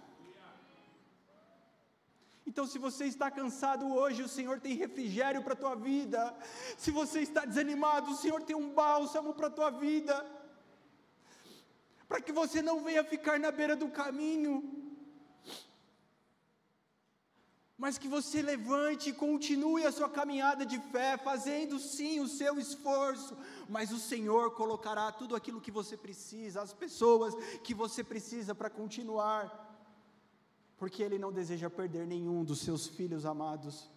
Então, se você está cansado hoje, o Senhor tem refrigério para a tua vida. Se você está desanimado, o Senhor tem um bálsamo para a tua vida. Para que você não venha ficar na beira do caminho. Mas que você levante e continue a sua caminhada de fé, fazendo sim o seu esforço, mas o Senhor colocará tudo aquilo que você precisa, as pessoas que você precisa para continuar porque Ele não deseja perder nenhum dos seus filhos amados.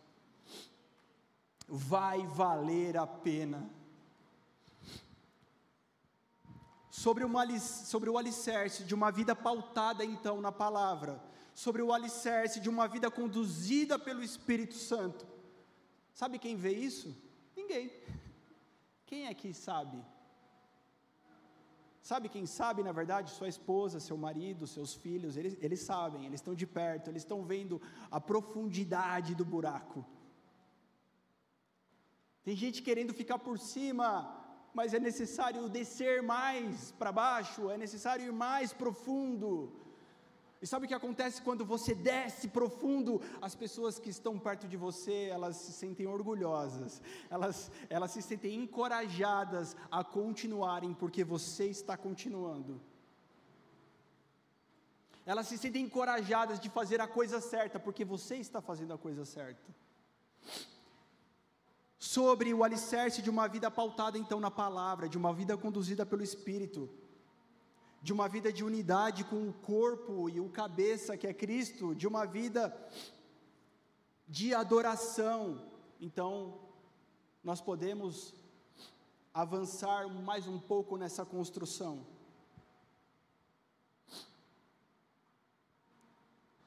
Vai valer a pena. Sobre, uma, sobre o alicerce de uma vida pautada então na palavra, sobre o alicerce de uma vida conduzida pelo Espírito Santo. Sabe quem vê isso? Ninguém. Quem é que sabe? Sabe quem sabe, na verdade? Sua esposa, seu marido, seus filhos, eles, eles sabem, eles estão de perto, eles estão vendo a profundidade do buraco. Tem gente querendo ficar por cima, mas é necessário descer mais para baixo, é necessário ir mais profundo. E sabe o que acontece quando você desce profundo? As pessoas que estão perto de você, elas se sentem orgulhosas, elas, elas se sentem encorajadas a continuarem, porque você está continuando. Elas se sentem encorajadas de fazer a coisa certa, porque você está fazendo a coisa certa. Sobre o alicerce de uma vida pautada então na palavra, de uma vida conduzida pelo Espírito de uma vida de unidade com o corpo e o cabeça que é Cristo, de uma vida de adoração. Então, nós podemos avançar mais um pouco nessa construção.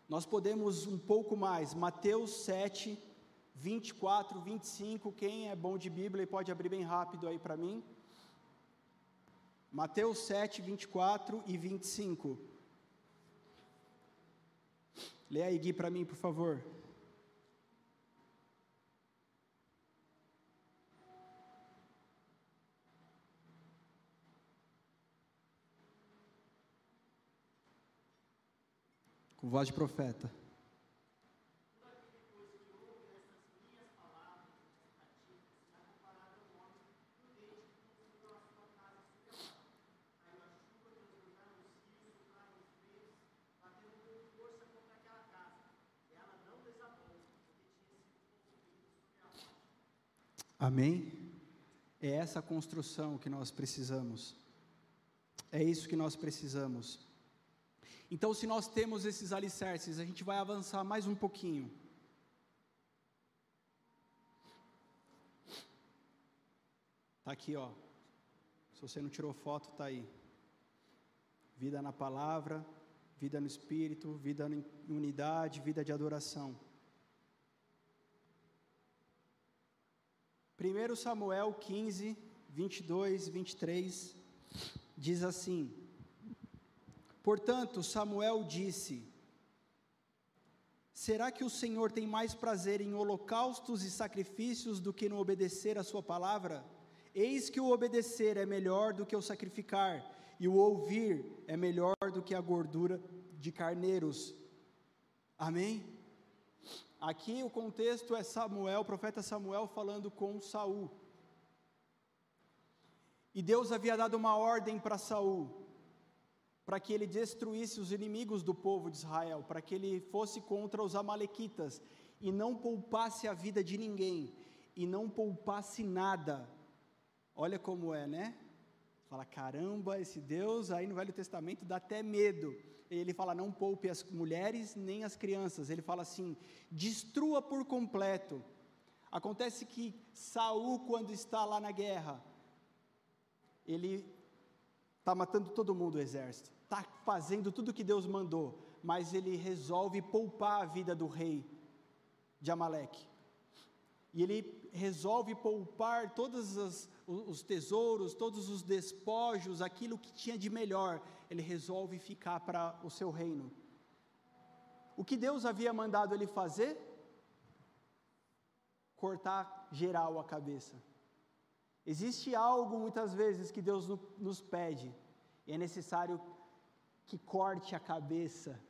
Nós podemos um pouco mais, Mateus 7, 24, 25. Quem é bom de Bíblia e pode abrir bem rápido aí para mim. Mateus 7, 24 e 25. Lê aí, Gui, para mim, por favor. Com voz de profeta. Amém? É essa construção que nós precisamos. É isso que nós precisamos. Então, se nós temos esses alicerces, a gente vai avançar mais um pouquinho. Tá aqui, ó. Se você não tirou foto, tá aí. Vida na palavra, vida no espírito, vida em unidade, vida de adoração. 1 Samuel 15, 22, 23 diz assim: Portanto, Samuel disse: Será que o Senhor tem mais prazer em holocaustos e sacrifícios do que no obedecer a Sua palavra? Eis que o obedecer é melhor do que o sacrificar, e o ouvir é melhor do que a gordura de carneiros. Amém? Aqui o contexto é Samuel, o profeta Samuel falando com Saul. E Deus havia dado uma ordem para Saul, para que ele destruísse os inimigos do povo de Israel, para que ele fosse contra os amalequitas e não poupasse a vida de ninguém e não poupasse nada Olha como é, né? Fala, caramba, esse Deus aí no Velho Testamento dá até medo. Ele fala, não poupe as mulheres nem as crianças. Ele fala assim, destrua por completo. Acontece que Saul, quando está lá na guerra, ele está matando todo mundo, o exército, está fazendo tudo que Deus mandou, mas ele resolve poupar a vida do rei de Amaleque. E ele resolve poupar todos os, os tesouros, todos os despojos, aquilo que tinha de melhor, ele resolve ficar para o seu reino. O que Deus havia mandado ele fazer? Cortar geral a cabeça. Existe algo muitas vezes que Deus nos pede, e é necessário que corte a cabeça,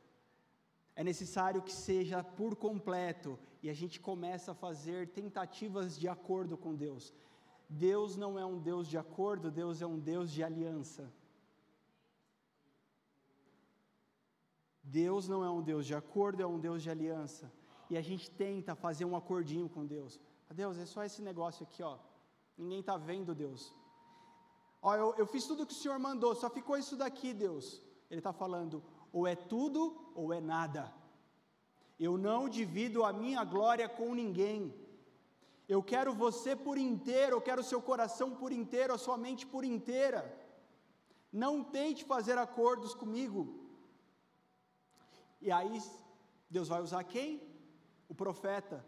é necessário que seja por completo, e a gente começa a fazer tentativas de acordo com Deus. Deus não é um Deus de acordo, Deus é um Deus de aliança. Deus não é um Deus de acordo, é um Deus de aliança. E a gente tenta fazer um acordinho com Deus. Deus, é só esse negócio aqui, ó. Ninguém está vendo Deus. Ó, eu, eu fiz tudo que o Senhor mandou, só ficou isso daqui, Deus. Ele está falando, ou é tudo ou é nada. Eu não divido a minha glória com ninguém. Eu quero você por inteiro, eu quero seu coração por inteiro, a sua mente por inteira. Não tente fazer acordos comigo. E aí, Deus vai usar quem? O profeta.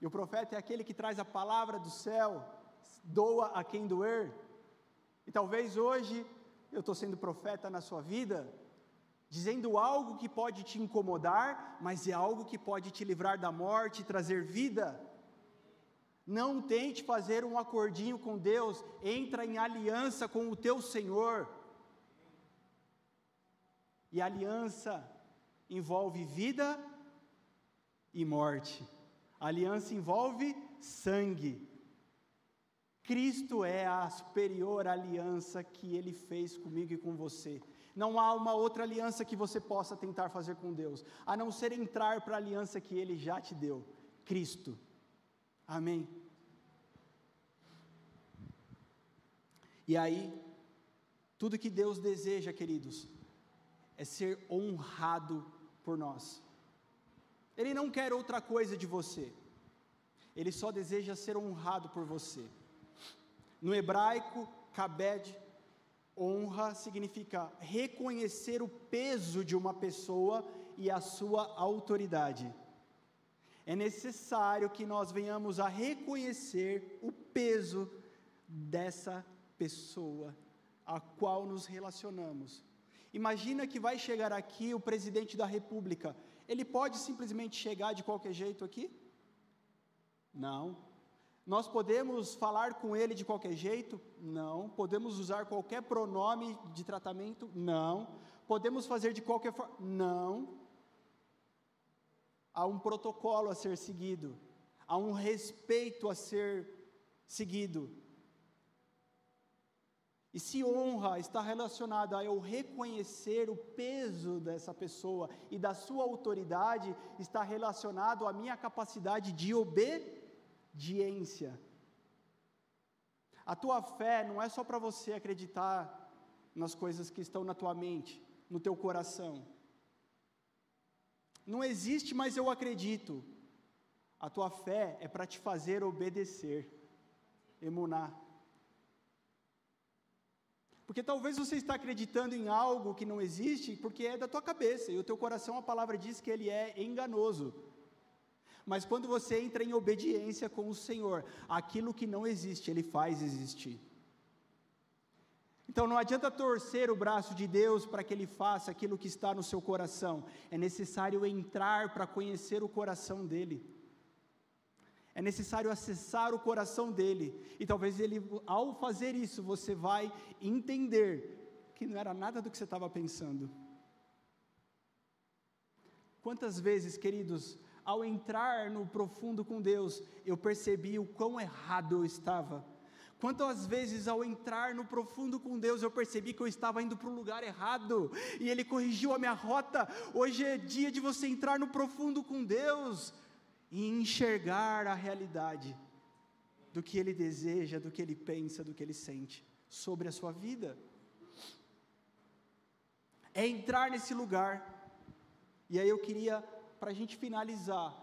E o profeta é aquele que traz a palavra do céu, doa a quem doer. E talvez hoje eu estou sendo profeta na sua vida, dizendo algo que pode te incomodar, mas é algo que pode te livrar da morte e trazer vida. Não tente fazer um acordinho com Deus, entra em aliança com o teu Senhor. E aliança envolve vida e morte. aliança envolve sangue. Cristo é a superior aliança que ele fez comigo e com você. Não há uma outra aliança que você possa tentar fazer com Deus, a não ser entrar para a aliança que ele já te deu Cristo. Amém. E aí, tudo que Deus deseja, queridos, é ser honrado por nós. Ele não quer outra coisa de você, ele só deseja ser honrado por você. No hebraico, kabed, honra significa reconhecer o peso de uma pessoa e a sua autoridade é necessário que nós venhamos a reconhecer o peso dessa pessoa a qual nos relacionamos. Imagina que vai chegar aqui o presidente da República. Ele pode simplesmente chegar de qualquer jeito aqui? Não. Nós podemos falar com ele de qualquer jeito? Não. Podemos usar qualquer pronome de tratamento? Não. Podemos fazer de qualquer forma? Não há um protocolo a ser seguido, há um respeito a ser seguido. E se honra está relacionada a eu reconhecer o peso dessa pessoa e da sua autoridade, está relacionado à minha capacidade de obediência. A tua fé não é só para você acreditar nas coisas que estão na tua mente, no teu coração. Não existe, mas eu acredito. A tua fé é para te fazer obedecer, emunar. Porque talvez você está acreditando em algo que não existe, porque é da tua cabeça, e o teu coração, a palavra diz que ele é enganoso. Mas quando você entra em obediência com o Senhor, aquilo que não existe, Ele faz existir. Então não adianta torcer o braço de Deus para que Ele faça aquilo que está no seu coração, é necessário entrar para conhecer o coração dEle. É necessário acessar o coração dele, e talvez ele, ao fazer isso, você vai entender que não era nada do que você estava pensando. Quantas vezes, queridos, ao entrar no profundo com Deus, eu percebi o quão errado eu estava. Quantas vezes ao entrar no profundo com Deus eu percebi que eu estava indo para o lugar errado e Ele corrigiu a minha rota. Hoje é dia de você entrar no profundo com Deus e enxergar a realidade do que Ele deseja, do que Ele pensa, do que Ele sente sobre a sua vida. É entrar nesse lugar. E aí eu queria para a gente finalizar,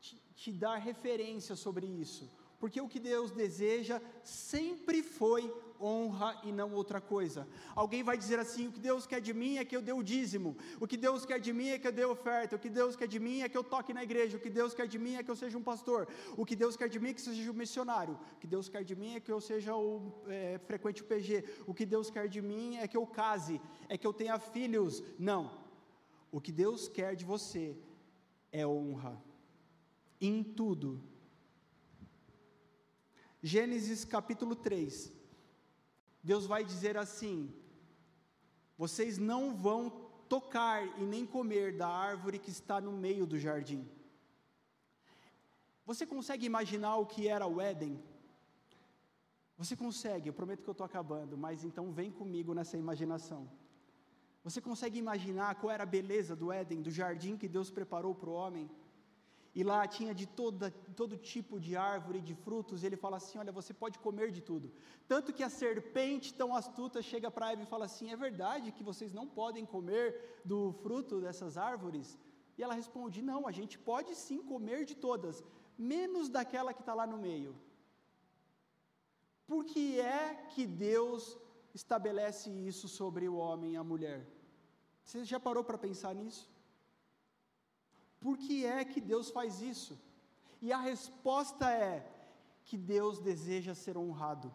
te, te dar referência sobre isso, porque o que Deus deseja sempre foi honra e não outra coisa. Alguém vai dizer assim: o que Deus quer de mim é que eu dê o dízimo, o que Deus quer de mim é que eu dê oferta, o que Deus quer de mim é que eu toque na igreja, o que Deus quer de mim é que eu seja um pastor, o que Deus quer de mim é que eu seja um missionário, o que Deus quer de mim é que eu seja o é, frequente PG, o que Deus quer de mim é que eu case, é que eu tenha filhos. Não. O que Deus quer de você é honra. Em tudo. Gênesis capítulo 3. Deus vai dizer assim: Vocês não vão tocar e nem comer da árvore que está no meio do jardim. Você consegue imaginar o que era o Éden? Você consegue, eu prometo que eu estou acabando, mas então vem comigo nessa imaginação. Você consegue imaginar qual era a beleza do Éden, do jardim que Deus preparou para o homem? E lá tinha de toda, todo tipo de árvore, de frutos, e ele fala assim: Olha, você pode comer de tudo. Tanto que a serpente tão astuta chega para Eva e fala assim: É verdade que vocês não podem comer do fruto dessas árvores? E ela responde: Não, a gente pode sim comer de todas, menos daquela que está lá no meio. Por que é que Deus estabelece isso sobre o homem e a mulher? Você já parou para pensar nisso? Por que é que Deus faz isso? E a resposta é que Deus deseja ser honrado.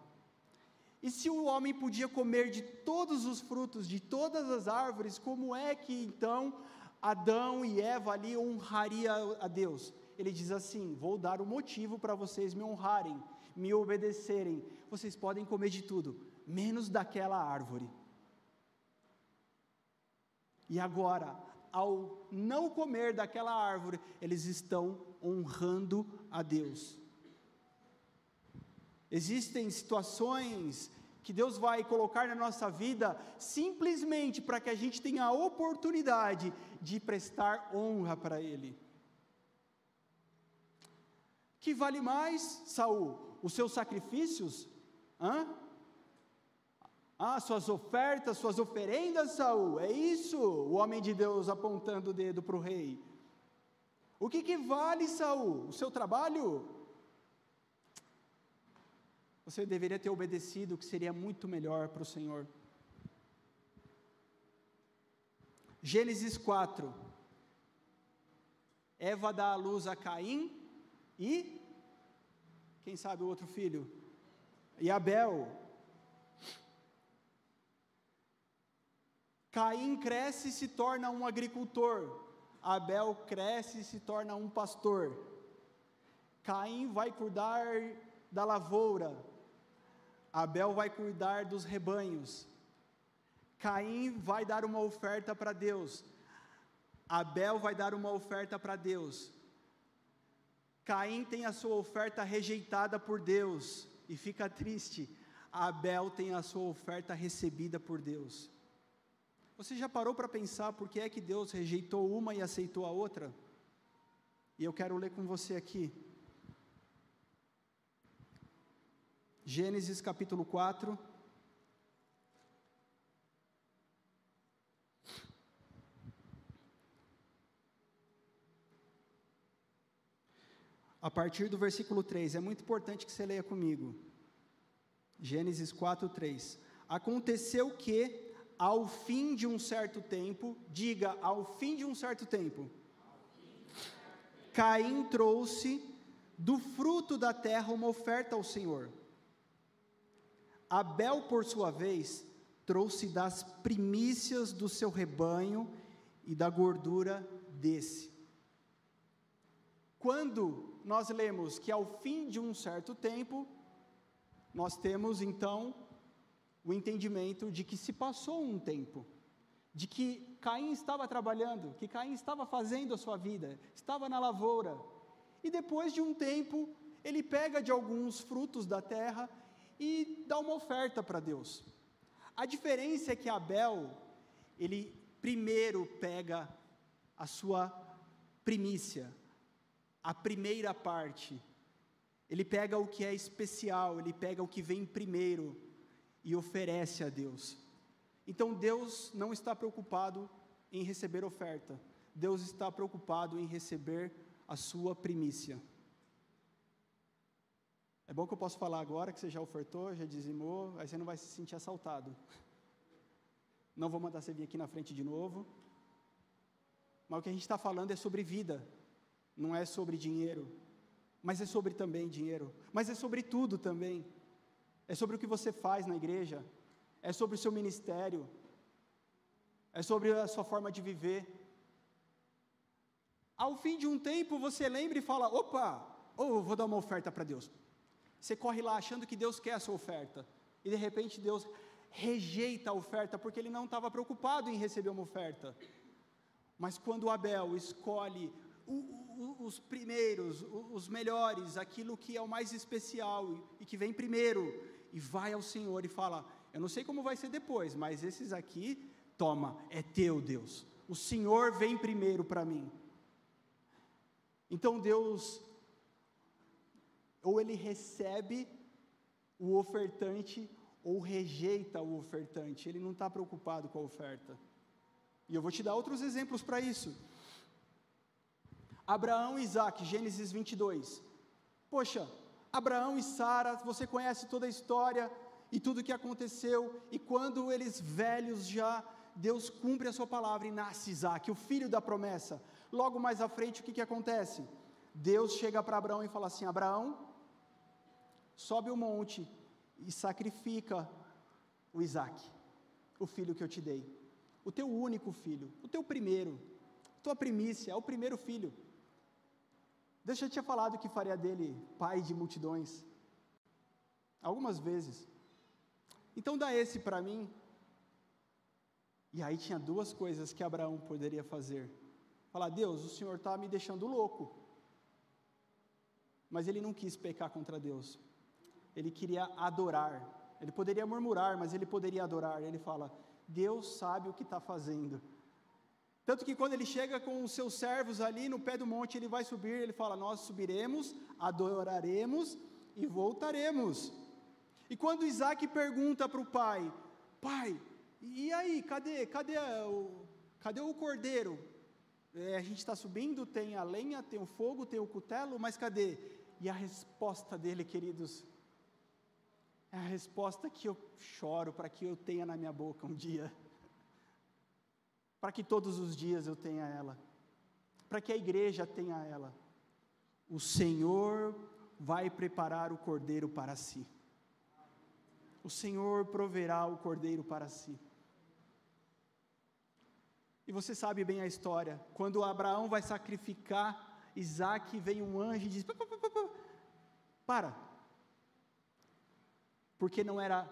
E se o homem podia comer de todos os frutos, de todas as árvores, como é que então Adão e Eva ali honraria a Deus? Ele diz assim: Vou dar o um motivo para vocês me honrarem, me obedecerem. Vocês podem comer de tudo, menos daquela árvore. E agora, ao não comer daquela árvore, eles estão honrando a Deus. Existem situações que Deus vai colocar na nossa vida simplesmente para que a gente tenha a oportunidade de prestar honra para Ele. Que vale mais, Saul, os seus sacrifícios? Hã? Ah, suas ofertas, suas oferendas, Saul, é isso? O homem de Deus apontando o dedo para o rei. O que, que vale, Saul? O seu trabalho? Você deveria ter obedecido, que seria muito melhor para o Senhor. Gênesis 4. Eva dá a luz a Caim e quem sabe o outro filho? E Abel. Caim cresce e se torna um agricultor. Abel cresce e se torna um pastor. Caim vai cuidar da lavoura. Abel vai cuidar dos rebanhos. Caim vai dar uma oferta para Deus. Abel vai dar uma oferta para Deus. Caim tem a sua oferta rejeitada por Deus e fica triste. Abel tem a sua oferta recebida por Deus. Você já parou para pensar por que é que Deus rejeitou uma e aceitou a outra? E eu quero ler com você aqui. Gênesis capítulo 4. A partir do versículo 3, é muito importante que você leia comigo. Gênesis 4, 3. Aconteceu que, ao fim de um certo tempo, diga, ao fim de um certo tempo, Caim trouxe do fruto da terra uma oferta ao Senhor. Abel, por sua vez, trouxe das primícias do seu rebanho e da gordura desse. Quando nós lemos que ao fim de um certo tempo, nós temos então o entendimento de que se passou um tempo, de que Caim estava trabalhando, que Caim estava fazendo a sua vida, estava na lavoura, e depois de um tempo, ele pega de alguns frutos da terra e dá uma oferta para Deus. A diferença é que Abel, ele primeiro pega a sua primícia, a primeira parte. Ele pega o que é especial, ele pega o que vem primeiro e oferece a Deus. Então Deus não está preocupado em receber oferta, Deus está preocupado em receber a sua primícia. É bom que eu posso falar agora que você já ofertou, já dizimou, aí você não vai se sentir assaltado. Não vou mandar você vir aqui na frente de novo. Mas o que a gente está falando é sobre vida, não é sobre dinheiro. Mas é sobre também dinheiro. Mas é sobre tudo também. É sobre o que você faz na igreja. É sobre o seu ministério. É sobre a sua forma de viver. Ao fim de um tempo você lembra e fala: opa, oh, vou dar uma oferta para Deus. Você corre lá achando que Deus quer a sua oferta. E de repente Deus rejeita a oferta porque ele não estava preocupado em receber uma oferta. Mas quando Abel escolhe o, o, os primeiros, os melhores, aquilo que é o mais especial e que vem primeiro, e vai ao Senhor e fala: Eu não sei como vai ser depois, mas esses aqui, toma, é teu Deus. O Senhor vem primeiro para mim. Então Deus ou ele recebe o ofertante ou rejeita o ofertante, ele não está preocupado com a oferta. E eu vou te dar outros exemplos para isso. Abraão e Isaac, Gênesis 22. Poxa, Abraão e Sara, você conhece toda a história e tudo o que aconteceu, e quando eles velhos já, Deus cumpre a sua palavra e nasce Isaac, o filho da promessa. Logo mais à frente, o que, que acontece? Deus chega para Abraão e fala assim: Abraão, sobe o monte e sacrifica o Isaac, o filho que eu te dei, o teu único filho, o teu primeiro, tua primícia, é o primeiro filho. Deus já tinha falado que faria dele pai de multidões, algumas vezes. Então dá esse para mim. E aí tinha duas coisas que Abraão poderia fazer. Falar, Deus, o Senhor está me deixando louco. Mas ele não quis pecar contra Deus ele queria adorar. Ele poderia murmurar, mas ele poderia adorar. Ele fala: Deus sabe o que está fazendo. Tanto que quando ele chega com os seus servos ali no pé do monte, ele vai subir, ele fala: Nós subiremos, adoraremos e voltaremos. E quando Isaac pergunta para o pai: Pai, e aí, cadê, cadê, o, cadê o cordeiro? É, a gente está subindo, tem a lenha, tem o fogo, tem o cutelo, mas cadê? E a resposta dele, queridos, é a resposta que eu choro para que eu tenha na minha boca um dia. Para que todos os dias eu tenha ela. Para que a igreja tenha ela. O Senhor vai preparar o cordeiro para si. O Senhor proverá o cordeiro para si. E você sabe bem a história. Quando Abraão vai sacrificar Isaac, vem um anjo e diz: Para, porque não era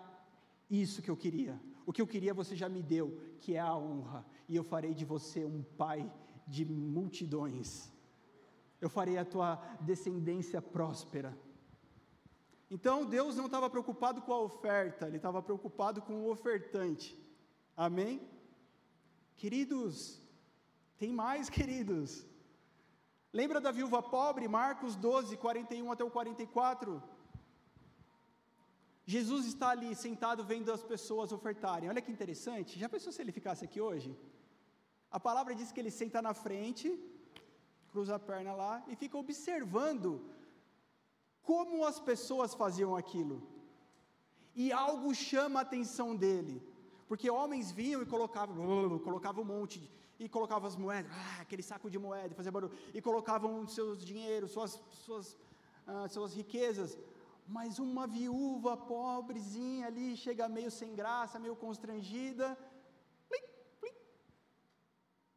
isso que eu queria. O que eu queria você já me deu, que é a honra, e eu farei de você um pai de multidões. Eu farei a tua descendência próspera. Então Deus não estava preocupado com a oferta, Ele estava preocupado com o ofertante. Amém? Queridos, tem mais, queridos. Lembra da viúva pobre, Marcos 12, 41 até o 44? Jesus está ali sentado vendo as pessoas ofertarem. Olha que interessante. Já pensou se ele ficasse aqui hoje? A palavra diz que ele senta na frente, cruza a perna lá e fica observando como as pessoas faziam aquilo. E algo chama a atenção dele, porque homens vinham e colocavam, colocavam um monte de, e colocavam as moedas, ah, aquele saco de moeda, fazia barulho, e colocavam seus dinheiros, suas, suas, ah, suas riquezas. Mas uma viúva pobrezinha ali chega meio sem graça, meio constrangida, plim, plim,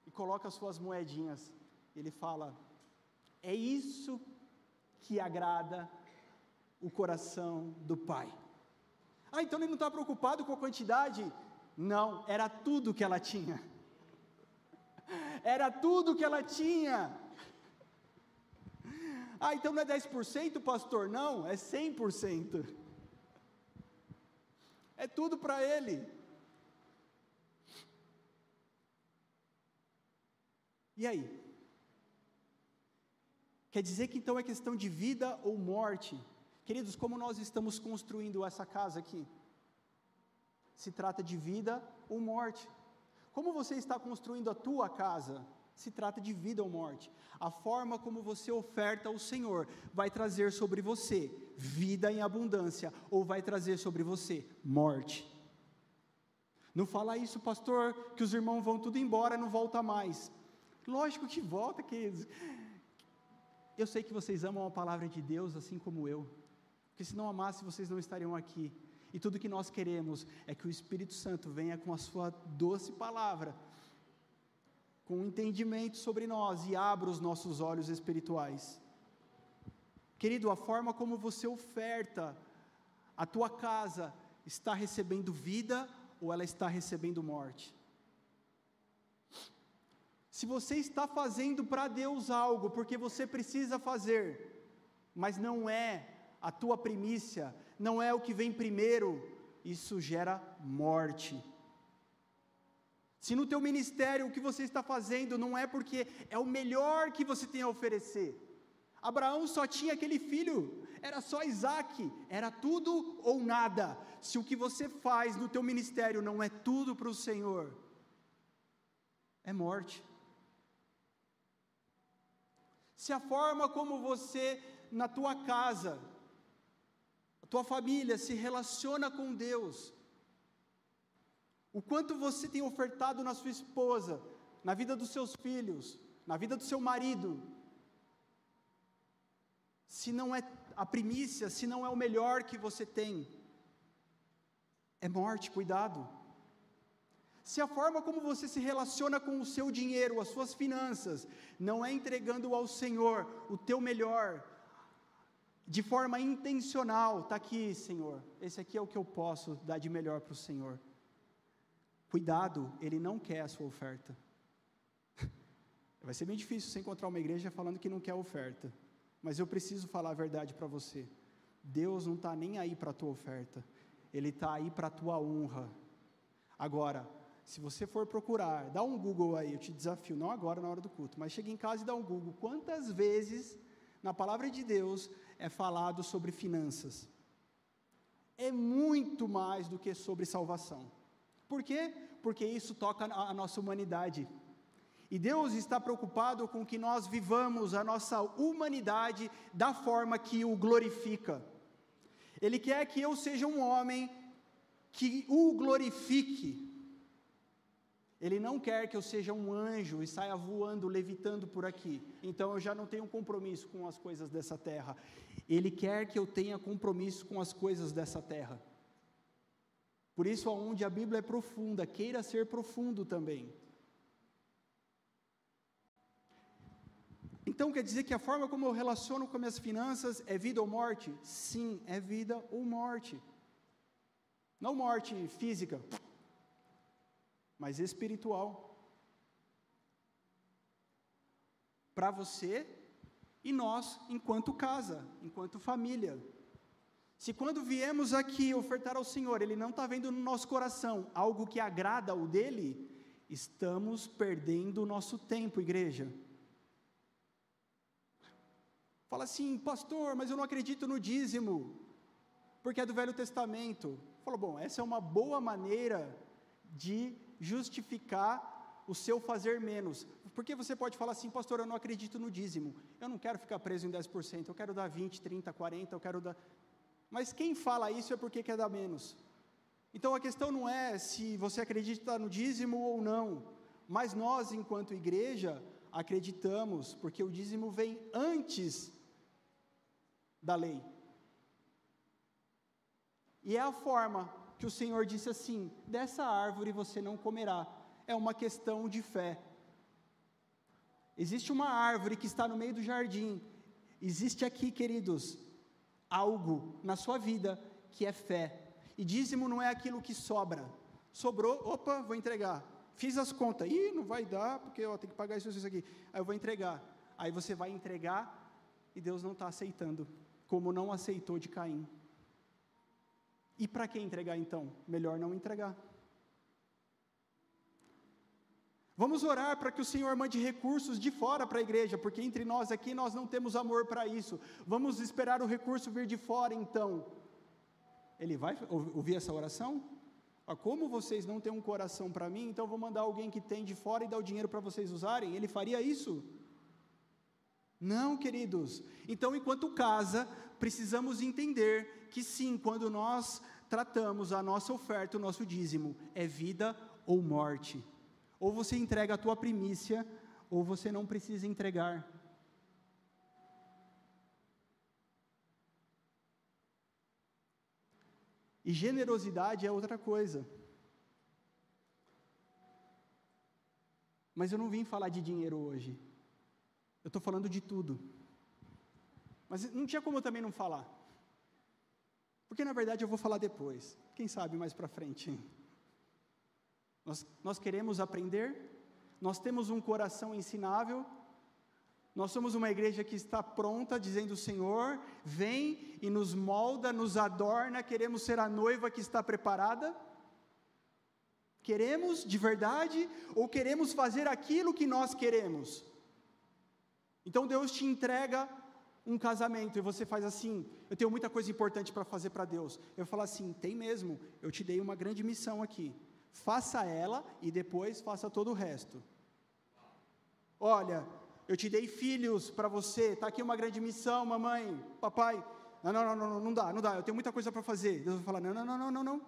e coloca as suas moedinhas. Ele fala: é isso que agrada o coração do Pai. Ah, então ele não está preocupado com a quantidade? Não, era tudo que ela tinha. Era tudo que ela tinha. Ah, então não é 10%, pastor? Não, é 100%. É tudo para ele. E aí? Quer dizer que então é questão de vida ou morte? Queridos, como nós estamos construindo essa casa aqui? Se trata de vida ou morte. Como você está construindo a tua casa? Se trata de vida ou morte. A forma como você oferta ao Senhor vai trazer sobre você vida em abundância ou vai trazer sobre você morte. Não fala isso, pastor, que os irmãos vão tudo embora, não volta mais. Lógico que volta, queridos. Eu sei que vocês amam a palavra de Deus assim como eu, porque se não amasse, vocês não estariam aqui. E tudo que nós queremos é que o Espírito Santo venha com a sua doce palavra, com entendimento sobre nós e abra os nossos olhos espirituais. Querido, a forma como você oferta a tua casa está recebendo vida ou ela está recebendo morte? Se você está fazendo para Deus algo porque você precisa fazer, mas não é a tua primícia, não é o que vem primeiro, isso gera morte. Se no teu ministério o que você está fazendo não é porque é o melhor que você tem a oferecer. Abraão só tinha aquele filho, era só Isaac, era tudo ou nada. Se o que você faz no teu ministério não é tudo para o Senhor, é morte se a forma como você, na tua casa, a tua família se relaciona com Deus, o quanto você tem ofertado na sua esposa, na vida dos seus filhos, na vida do seu marido, se não é a primícia, se não é o melhor que você tem, é morte, cuidado se a forma como você se relaciona com o seu dinheiro, as suas finanças, não é entregando ao Senhor o teu melhor, de forma intencional, está aqui, Senhor, esse aqui é o que eu posso dar de melhor para o Senhor. Cuidado, Ele não quer a sua oferta. Vai ser bem difícil você encontrar uma igreja falando que não quer oferta, mas eu preciso falar a verdade para você. Deus não está nem aí para a tua oferta, Ele está aí para a tua honra. Agora, se você for procurar, dá um Google aí, eu te desafio, não agora na hora do culto, mas chega em casa e dá um Google. Quantas vezes na palavra de Deus é falado sobre finanças? É muito mais do que sobre salvação. Por quê? Porque isso toca a nossa humanidade. E Deus está preocupado com que nós vivamos a nossa humanidade da forma que o glorifica. Ele quer que eu seja um homem que o glorifique. Ele não quer que eu seja um anjo e saia voando, levitando por aqui. Então eu já não tenho compromisso com as coisas dessa terra. Ele quer que eu tenha compromisso com as coisas dessa terra. Por isso, aonde a Bíblia é profunda, queira ser profundo também. Então quer dizer que a forma como eu relaciono com minhas finanças é vida ou morte? Sim, é vida ou morte. Não morte física, mas espiritual. Para você e nós, enquanto casa, enquanto família. Se quando viemos aqui ofertar ao Senhor, Ele não está vendo no nosso coração algo que agrada o dele, estamos perdendo o nosso tempo, igreja. Fala assim, pastor, mas eu não acredito no dízimo. porque é do Velho Testamento. Falou, bom, essa é uma boa maneira de justificar o seu fazer menos. Porque você pode falar assim, pastor, eu não acredito no dízimo. Eu não quero ficar preso em 10%, eu quero dar 20, 30, 40, eu quero dar. Mas quem fala isso é porque quer dar menos. Então a questão não é se você acredita no dízimo ou não, mas nós, enquanto igreja, acreditamos, porque o dízimo vem antes da lei. E é a forma que o Senhor disse assim: dessa árvore você não comerá. É uma questão de fé. Existe uma árvore que está no meio do jardim. Existe aqui, queridos, algo na sua vida que é fé. E dízimo não é aquilo que sobra. Sobrou, opa, vou entregar. Fiz as contas, ih, não vai dar, porque eu tenho que pagar isso, isso aqui. Aí eu vou entregar. Aí você vai entregar e Deus não está aceitando, como não aceitou de Caim. E para que entregar então? Melhor não entregar. Vamos orar para que o Senhor mande recursos de fora para a igreja, porque entre nós aqui nós não temos amor para isso. Vamos esperar o recurso vir de fora então. Ele vai ouvir essa oração? Ah, como vocês não têm um coração para mim, então vou mandar alguém que tem de fora e dar o dinheiro para vocês usarem? Ele faria isso? Não, queridos. Então, enquanto casa, precisamos entender que sim, quando nós tratamos a nossa oferta, o nosso dízimo, é vida ou morte. Ou você entrega a tua primícia, ou você não precisa entregar. E generosidade é outra coisa. Mas eu não vim falar de dinheiro hoje. Eu estou falando de tudo. Mas não tinha como eu também não falar. Porque na verdade eu vou falar depois. Quem sabe mais para frente. Nós, nós queremos aprender, nós temos um coração ensinável, nós somos uma igreja que está pronta, dizendo: Senhor, vem e nos molda, nos adorna, queremos ser a noiva que está preparada. Queremos de verdade ou queremos fazer aquilo que nós queremos? Então Deus te entrega um casamento e você faz assim: eu tenho muita coisa importante para fazer para Deus. Eu falo assim: tem mesmo, eu te dei uma grande missão aqui. Faça ela e depois faça todo o resto. Olha, eu te dei filhos para você, está aqui uma grande missão, mamãe, papai. Não, não, não, não, não dá, não dá, eu tenho muita coisa para fazer. Deus vai falar: não, não, não, não, não, não.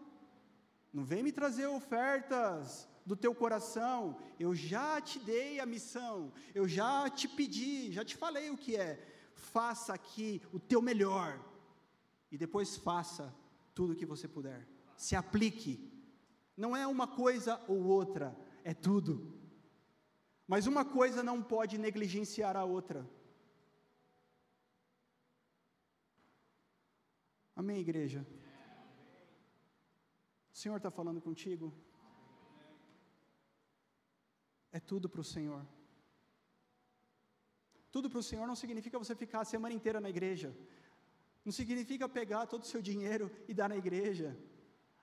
Não vem me trazer ofertas do teu coração. Eu já te dei a missão, eu já te pedi, já te falei o que é. Faça aqui o teu melhor e depois faça tudo o que você puder. Se aplique. Não é uma coisa ou outra, é tudo. Mas uma coisa não pode negligenciar a outra. Amém, igreja? O Senhor está falando contigo? É tudo para o Senhor. Tudo para o Senhor não significa você ficar a semana inteira na igreja. Não significa pegar todo o seu dinheiro e dar na igreja.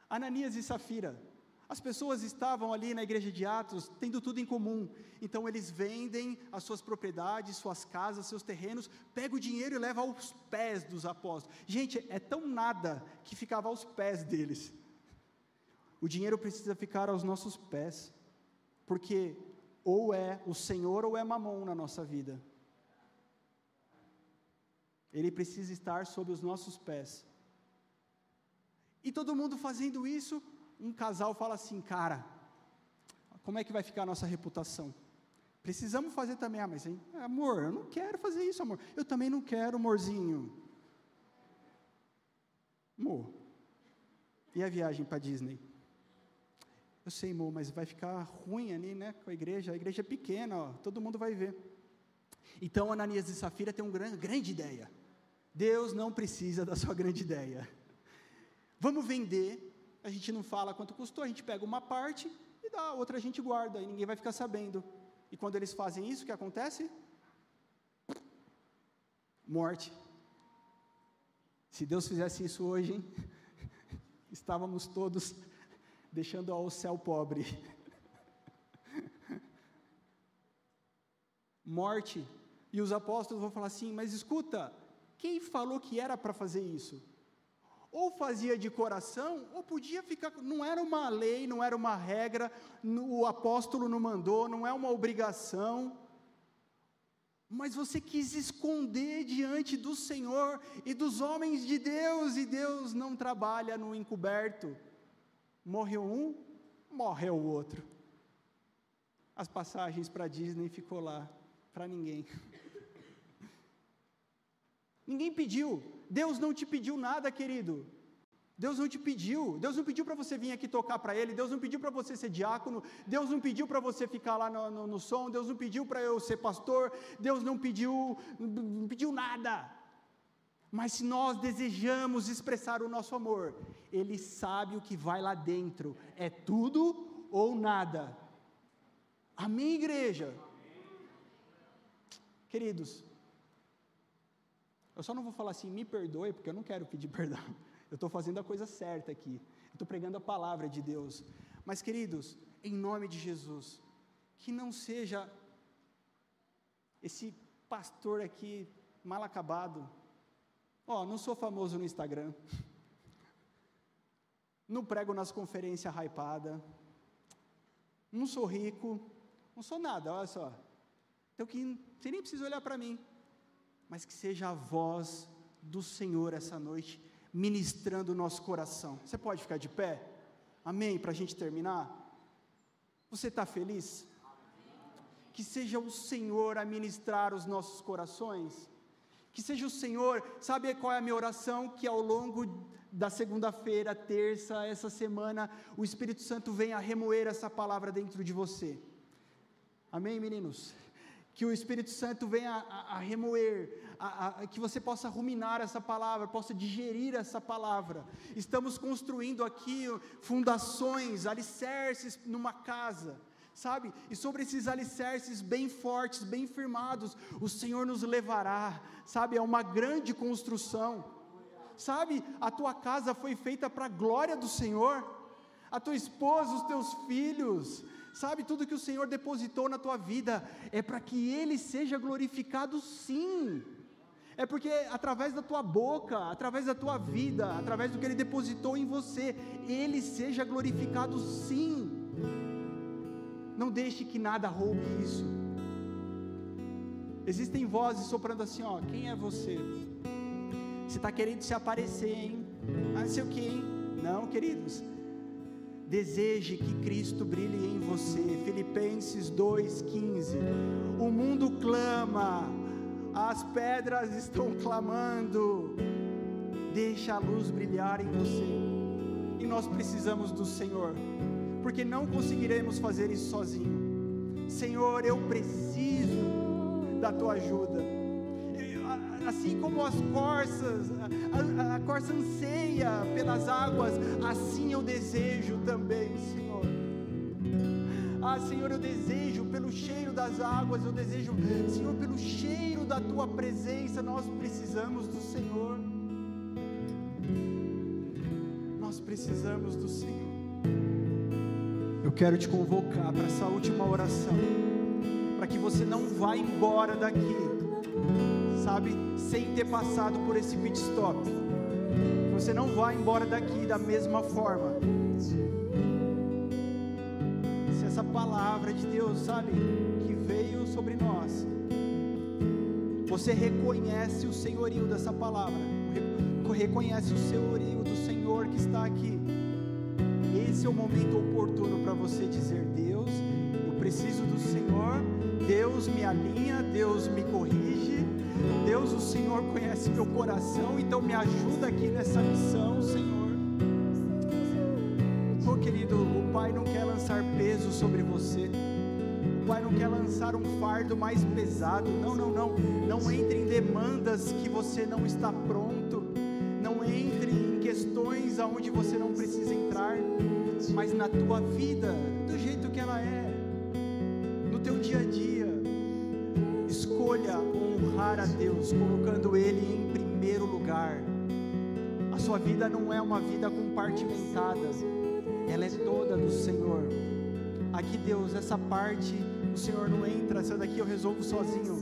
Ananias e Safira, as pessoas estavam ali na igreja de Atos tendo tudo em comum. Então eles vendem as suas propriedades, suas casas, seus terrenos, pegam o dinheiro e levam aos pés dos apóstolos. Gente, é tão nada que ficava aos pés deles. O dinheiro precisa ficar aos nossos pés, porque ou é o Senhor ou é mamon na nossa vida. Ele precisa estar sob os nossos pés. E todo mundo fazendo isso, um casal fala assim, cara, como é que vai ficar a nossa reputação? Precisamos fazer também, ah, mas hein, amor, eu não quero fazer isso, amor. Eu também não quero, amorzinho. Amor, e a viagem para Disney? Eu sei, amor, mas vai ficar ruim ali, né, com a igreja. A igreja é pequena, ó, todo mundo vai ver. Então, Ananias e Safira têm uma grande, grande ideia. Deus não precisa da sua grande ideia. Vamos vender a gente não fala quanto custou, a gente pega uma parte e dá, a outra a gente guarda, e ninguém vai ficar sabendo. E quando eles fazem isso, o que acontece? Morte. Se Deus fizesse isso hoje, hein? estávamos todos deixando ao céu pobre. Morte. E os apóstolos vão falar assim: mas escuta, quem falou que era para fazer isso? Ou fazia de coração, ou podia ficar. Não era uma lei, não era uma regra, o apóstolo não mandou, não é uma obrigação. Mas você quis esconder diante do Senhor e dos homens de Deus, e Deus não trabalha no encoberto. Morreu um, morreu o outro. As passagens para Disney ficou lá, para ninguém. Ninguém pediu. Deus não te pediu nada, querido. Deus não te pediu. Deus não pediu para você vir aqui tocar para Ele. Deus não pediu para você ser diácono. Deus não pediu para você ficar lá no, no, no som. Deus não pediu para eu ser pastor. Deus não pediu, não pediu nada. Mas se nós desejamos expressar o nosso amor, Ele sabe o que vai lá dentro. É tudo ou nada. Amém, igreja? Queridos, eu só não vou falar assim, me perdoe, porque eu não quero pedir perdão. Eu estou fazendo a coisa certa aqui. Estou pregando a palavra de Deus. Mas, queridos, em nome de Jesus, que não seja esse pastor aqui mal acabado. Ó, oh, não sou famoso no Instagram. Não prego nas conferências hypada. Não sou rico. Não sou nada, olha só. Então que você nem precisa olhar para mim mas que seja a voz do Senhor essa noite, ministrando o nosso coração. Você pode ficar de pé? Amém? Para a gente terminar? Você está feliz? Que seja o Senhor a ministrar os nossos corações. Que seja o Senhor, sabe qual é a minha oração? Que ao longo da segunda-feira, terça, essa semana, o Espírito Santo venha remoer essa palavra dentro de você. Amém, meninos? Que o Espírito Santo venha a, a remoer, a, a, que você possa ruminar essa palavra, possa digerir essa palavra. Estamos construindo aqui fundações, alicerces numa casa, sabe? E sobre esses alicerces bem fortes, bem firmados, o Senhor nos levará, sabe? É uma grande construção, sabe? A tua casa foi feita para a glória do Senhor, a tua esposa, os teus filhos, Sabe, tudo que o Senhor depositou na tua vida é para que Ele seja glorificado, sim. É porque através da tua boca, através da tua vida, através do que Ele depositou em você, Ele seja glorificado, sim. Não deixe que nada roube isso. Existem vozes soprando assim, ó, quem é você? Você está querendo se aparecer, hein? Ah, não sei o que, hein? Não, queridos. Deseje que Cristo brilhe em você. Filipenses 2,15. O mundo clama, as pedras estão clamando. Deixa a luz brilhar em você. E nós precisamos do Senhor, porque não conseguiremos fazer isso sozinho. Senhor, eu preciso da tua ajuda assim como as corças, a, a corça anseia pelas águas, assim eu desejo também, Senhor. Ah, Senhor, eu desejo pelo cheiro das águas, eu desejo, Senhor, pelo cheiro da tua presença, nós precisamos do Senhor. Nós precisamos do Senhor. Eu quero te convocar para essa última oração, para que você não vá embora daqui sabe, sem ter passado por esse pit stop. Você não vai embora daqui da mesma forma. Se essa palavra de Deus, sabe, que veio sobre nós, você reconhece o senhorio dessa palavra, reconhece o senhorio do Senhor que está aqui. Esse é o momento oportuno para você dizer: Deus, eu preciso do Senhor, Deus me alinha, Deus me corrige, Deus, o Senhor conhece meu coração, então me ajuda aqui nessa missão, Senhor. Oh, querido, o Pai não quer lançar peso sobre você. O Pai não quer lançar um fardo mais pesado. Não, não, não. Não entre em demandas que você não está pronto. Não entre em questões aonde você não precisa entrar. Mas na tua vida, do jeito que ela é, no teu dia a dia, escolha a Deus, colocando Ele em primeiro lugar. A sua vida não é uma vida compartimentada, ela é toda do Senhor. Aqui, Deus, essa parte o Senhor não entra, essa daqui eu resolvo sozinho.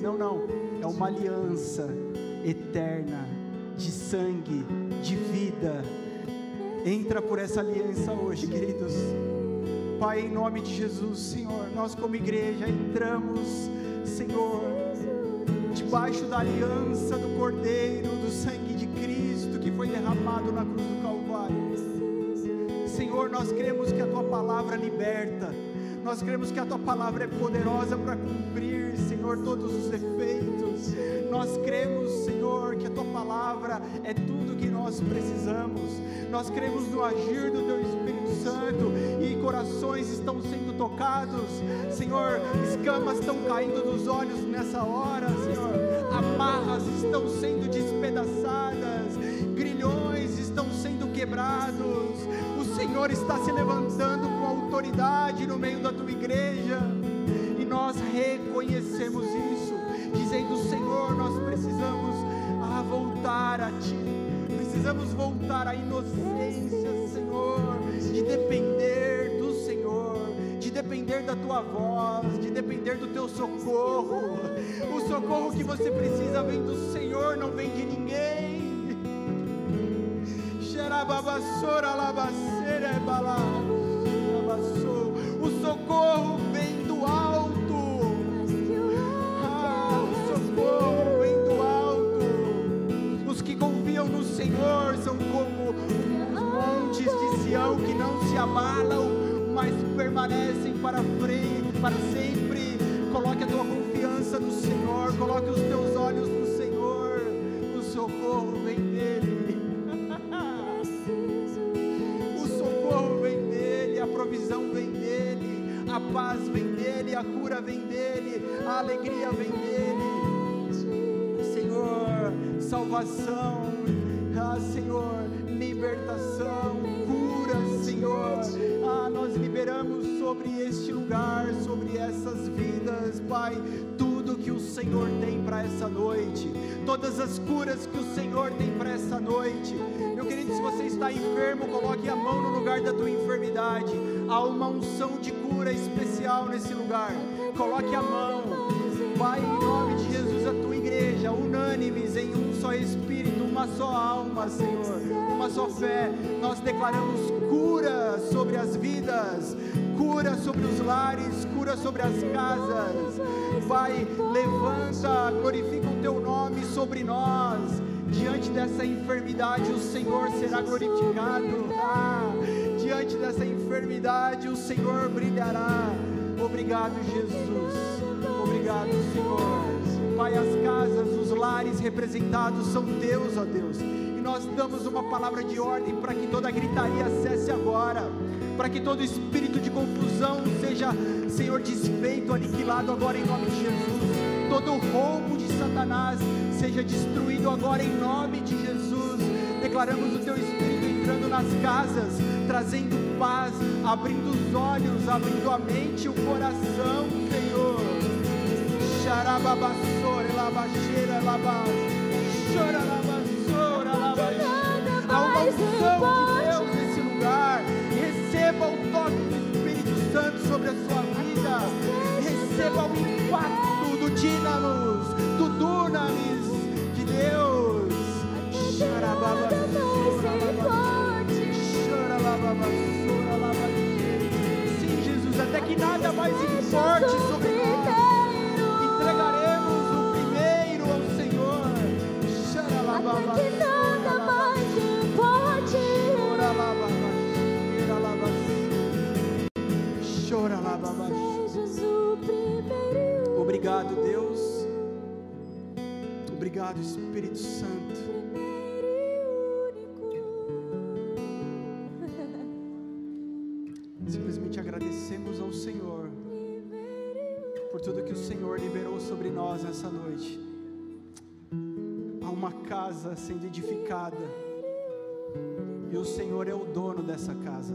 Não, não, é uma aliança eterna de sangue, de vida. Entra por essa aliança hoje, queridos. Pai, em nome de Jesus, Senhor, nós como igreja entramos, Senhor, debaixo da aliança do Cordeiro, do sangue de Cristo que foi derramado na cruz do Calvário. Senhor, nós cremos que a tua palavra liberta. Nós cremos que a tua palavra é poderosa para cumprir, Senhor, todos os efeitos. Nós cremos, Senhor, que a tua palavra é tudo que nós precisamos. Nós cremos no agir do teu Espírito Santo e corações estão sendo tocados. Senhor, escamas estão caindo dos olhos nessa hora, Senhor. Amarras estão sendo despedaçadas, grilhões estão sendo quebrados. O Senhor está se levantando com autoridade no meio da tua igreja. E nós reconhecemos isso, dizendo: Senhor, nós precisamos ah, voltar a Ti, precisamos voltar à inocência, Senhor, de depender depender da Tua voz, de depender do Teu socorro. O socorro que você precisa vem do Senhor, não vem de ninguém. O socorro vem do alto. Ah, o socorro vem do alto. Os que confiam no Senhor são como os montes de Sião que não se abalam, mas permanecem para frente, para sempre. Coloque a tua confiança no Senhor, coloque os teus olhos no Senhor. O socorro vem dele. O socorro vem dele, a provisão vem dele, a paz vem dele, a cura vem dele, a alegria vem dele. Senhor, salvação, ah, Senhor, libertação, sobre este lugar, sobre essas vidas, Pai, tudo que o Senhor tem para essa noite, todas as curas que o Senhor tem para essa noite. Meu querido, se você está enfermo, coloque a mão no lugar da tua enfermidade. Há uma unção de cura especial nesse lugar. Coloque a mão. Pai, em nome de Jesus, a tua igreja, unânimes em um só espírito, uma só alma, Senhor, uma só fé. Nós declaramos cura sobre as vidas, cura sobre os lares, cura sobre as casas. Pai, levanta, glorifica o teu nome sobre nós. Diante dessa enfermidade, o Senhor será glorificado. Ah, diante dessa enfermidade, o Senhor brilhará. Obrigado, Jesus. Obrigado, Senhor. Pai, as casas, os lares representados são teus, ó Deus. E nós damos uma palavra de ordem para que toda gritaria cesse agora. Para que todo espírito de confusão seja, Senhor, desfeito, aniquilado agora em nome de Jesus. Todo roubo de Satanás seja destruído agora em nome de Jesus. Declaramos o teu espírito entrando nas casas, trazendo paz, abrindo os olhos, abrindo a mente e o coração, Senhor. Xarababassora, labaxeira, labas. Chora, labassora, labas. Há uma unção de Deus nesse lugar. Receba o toque do Espírito Santo sobre a sua vida. Receba o impacto do dínamos, do dunamis de Deus. Sim, Jesus, até que nada mais importe sobre Obrigado, Deus. Obrigado, Espírito Santo. Simplesmente agradecemos ao Senhor por tudo que o Senhor liberou sobre nós nessa noite. Há uma casa sendo edificada e o Senhor é o dono dessa casa.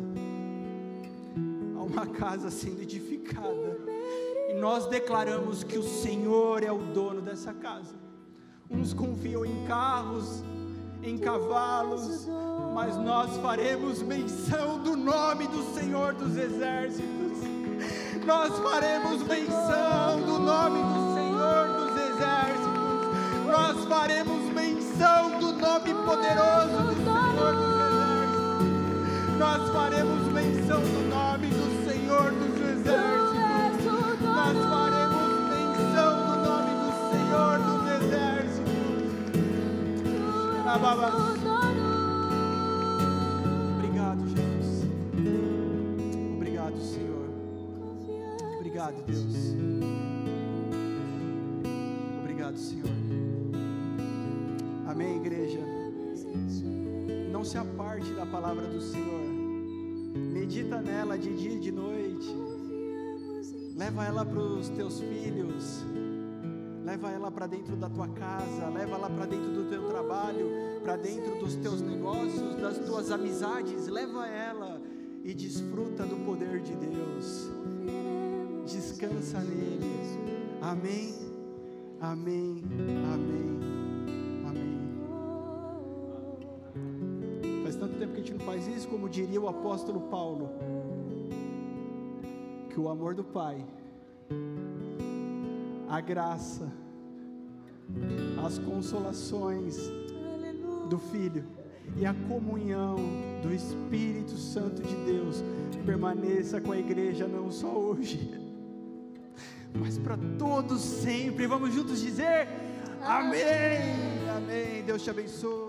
Há uma casa sendo edificada nós declaramos que o Senhor é o dono dessa casa. Uns confiam em carros, em cavalos, mas nós faremos menção do nome do Senhor dos Exércitos. Nós faremos menção do nome do Senhor dos Exércitos. Nós faremos menção do nome poderoso do Senhor dos Exércitos. Nós faremos menção do nome do Senhor dos Exércitos. Se aparte da palavra do Senhor. Medita nela de dia e de noite. Leva ela para os teus filhos. Leva ela para dentro da tua casa. Leva ela para dentro do teu trabalho. Para dentro dos teus negócios, das tuas amizades. Leva ela e desfruta do poder de Deus. Descansa nele. Amém. Amém. Amém. Amém. Faz tanto tempo que a gente não faz isso, como diria o apóstolo Paulo, que o amor do Pai, a graça, as consolações do Filho e a comunhão do Espírito Santo de Deus permaneça com a igreja não só hoje, mas para todos sempre. Vamos juntos dizer amém. Amém. Deus te abençoe.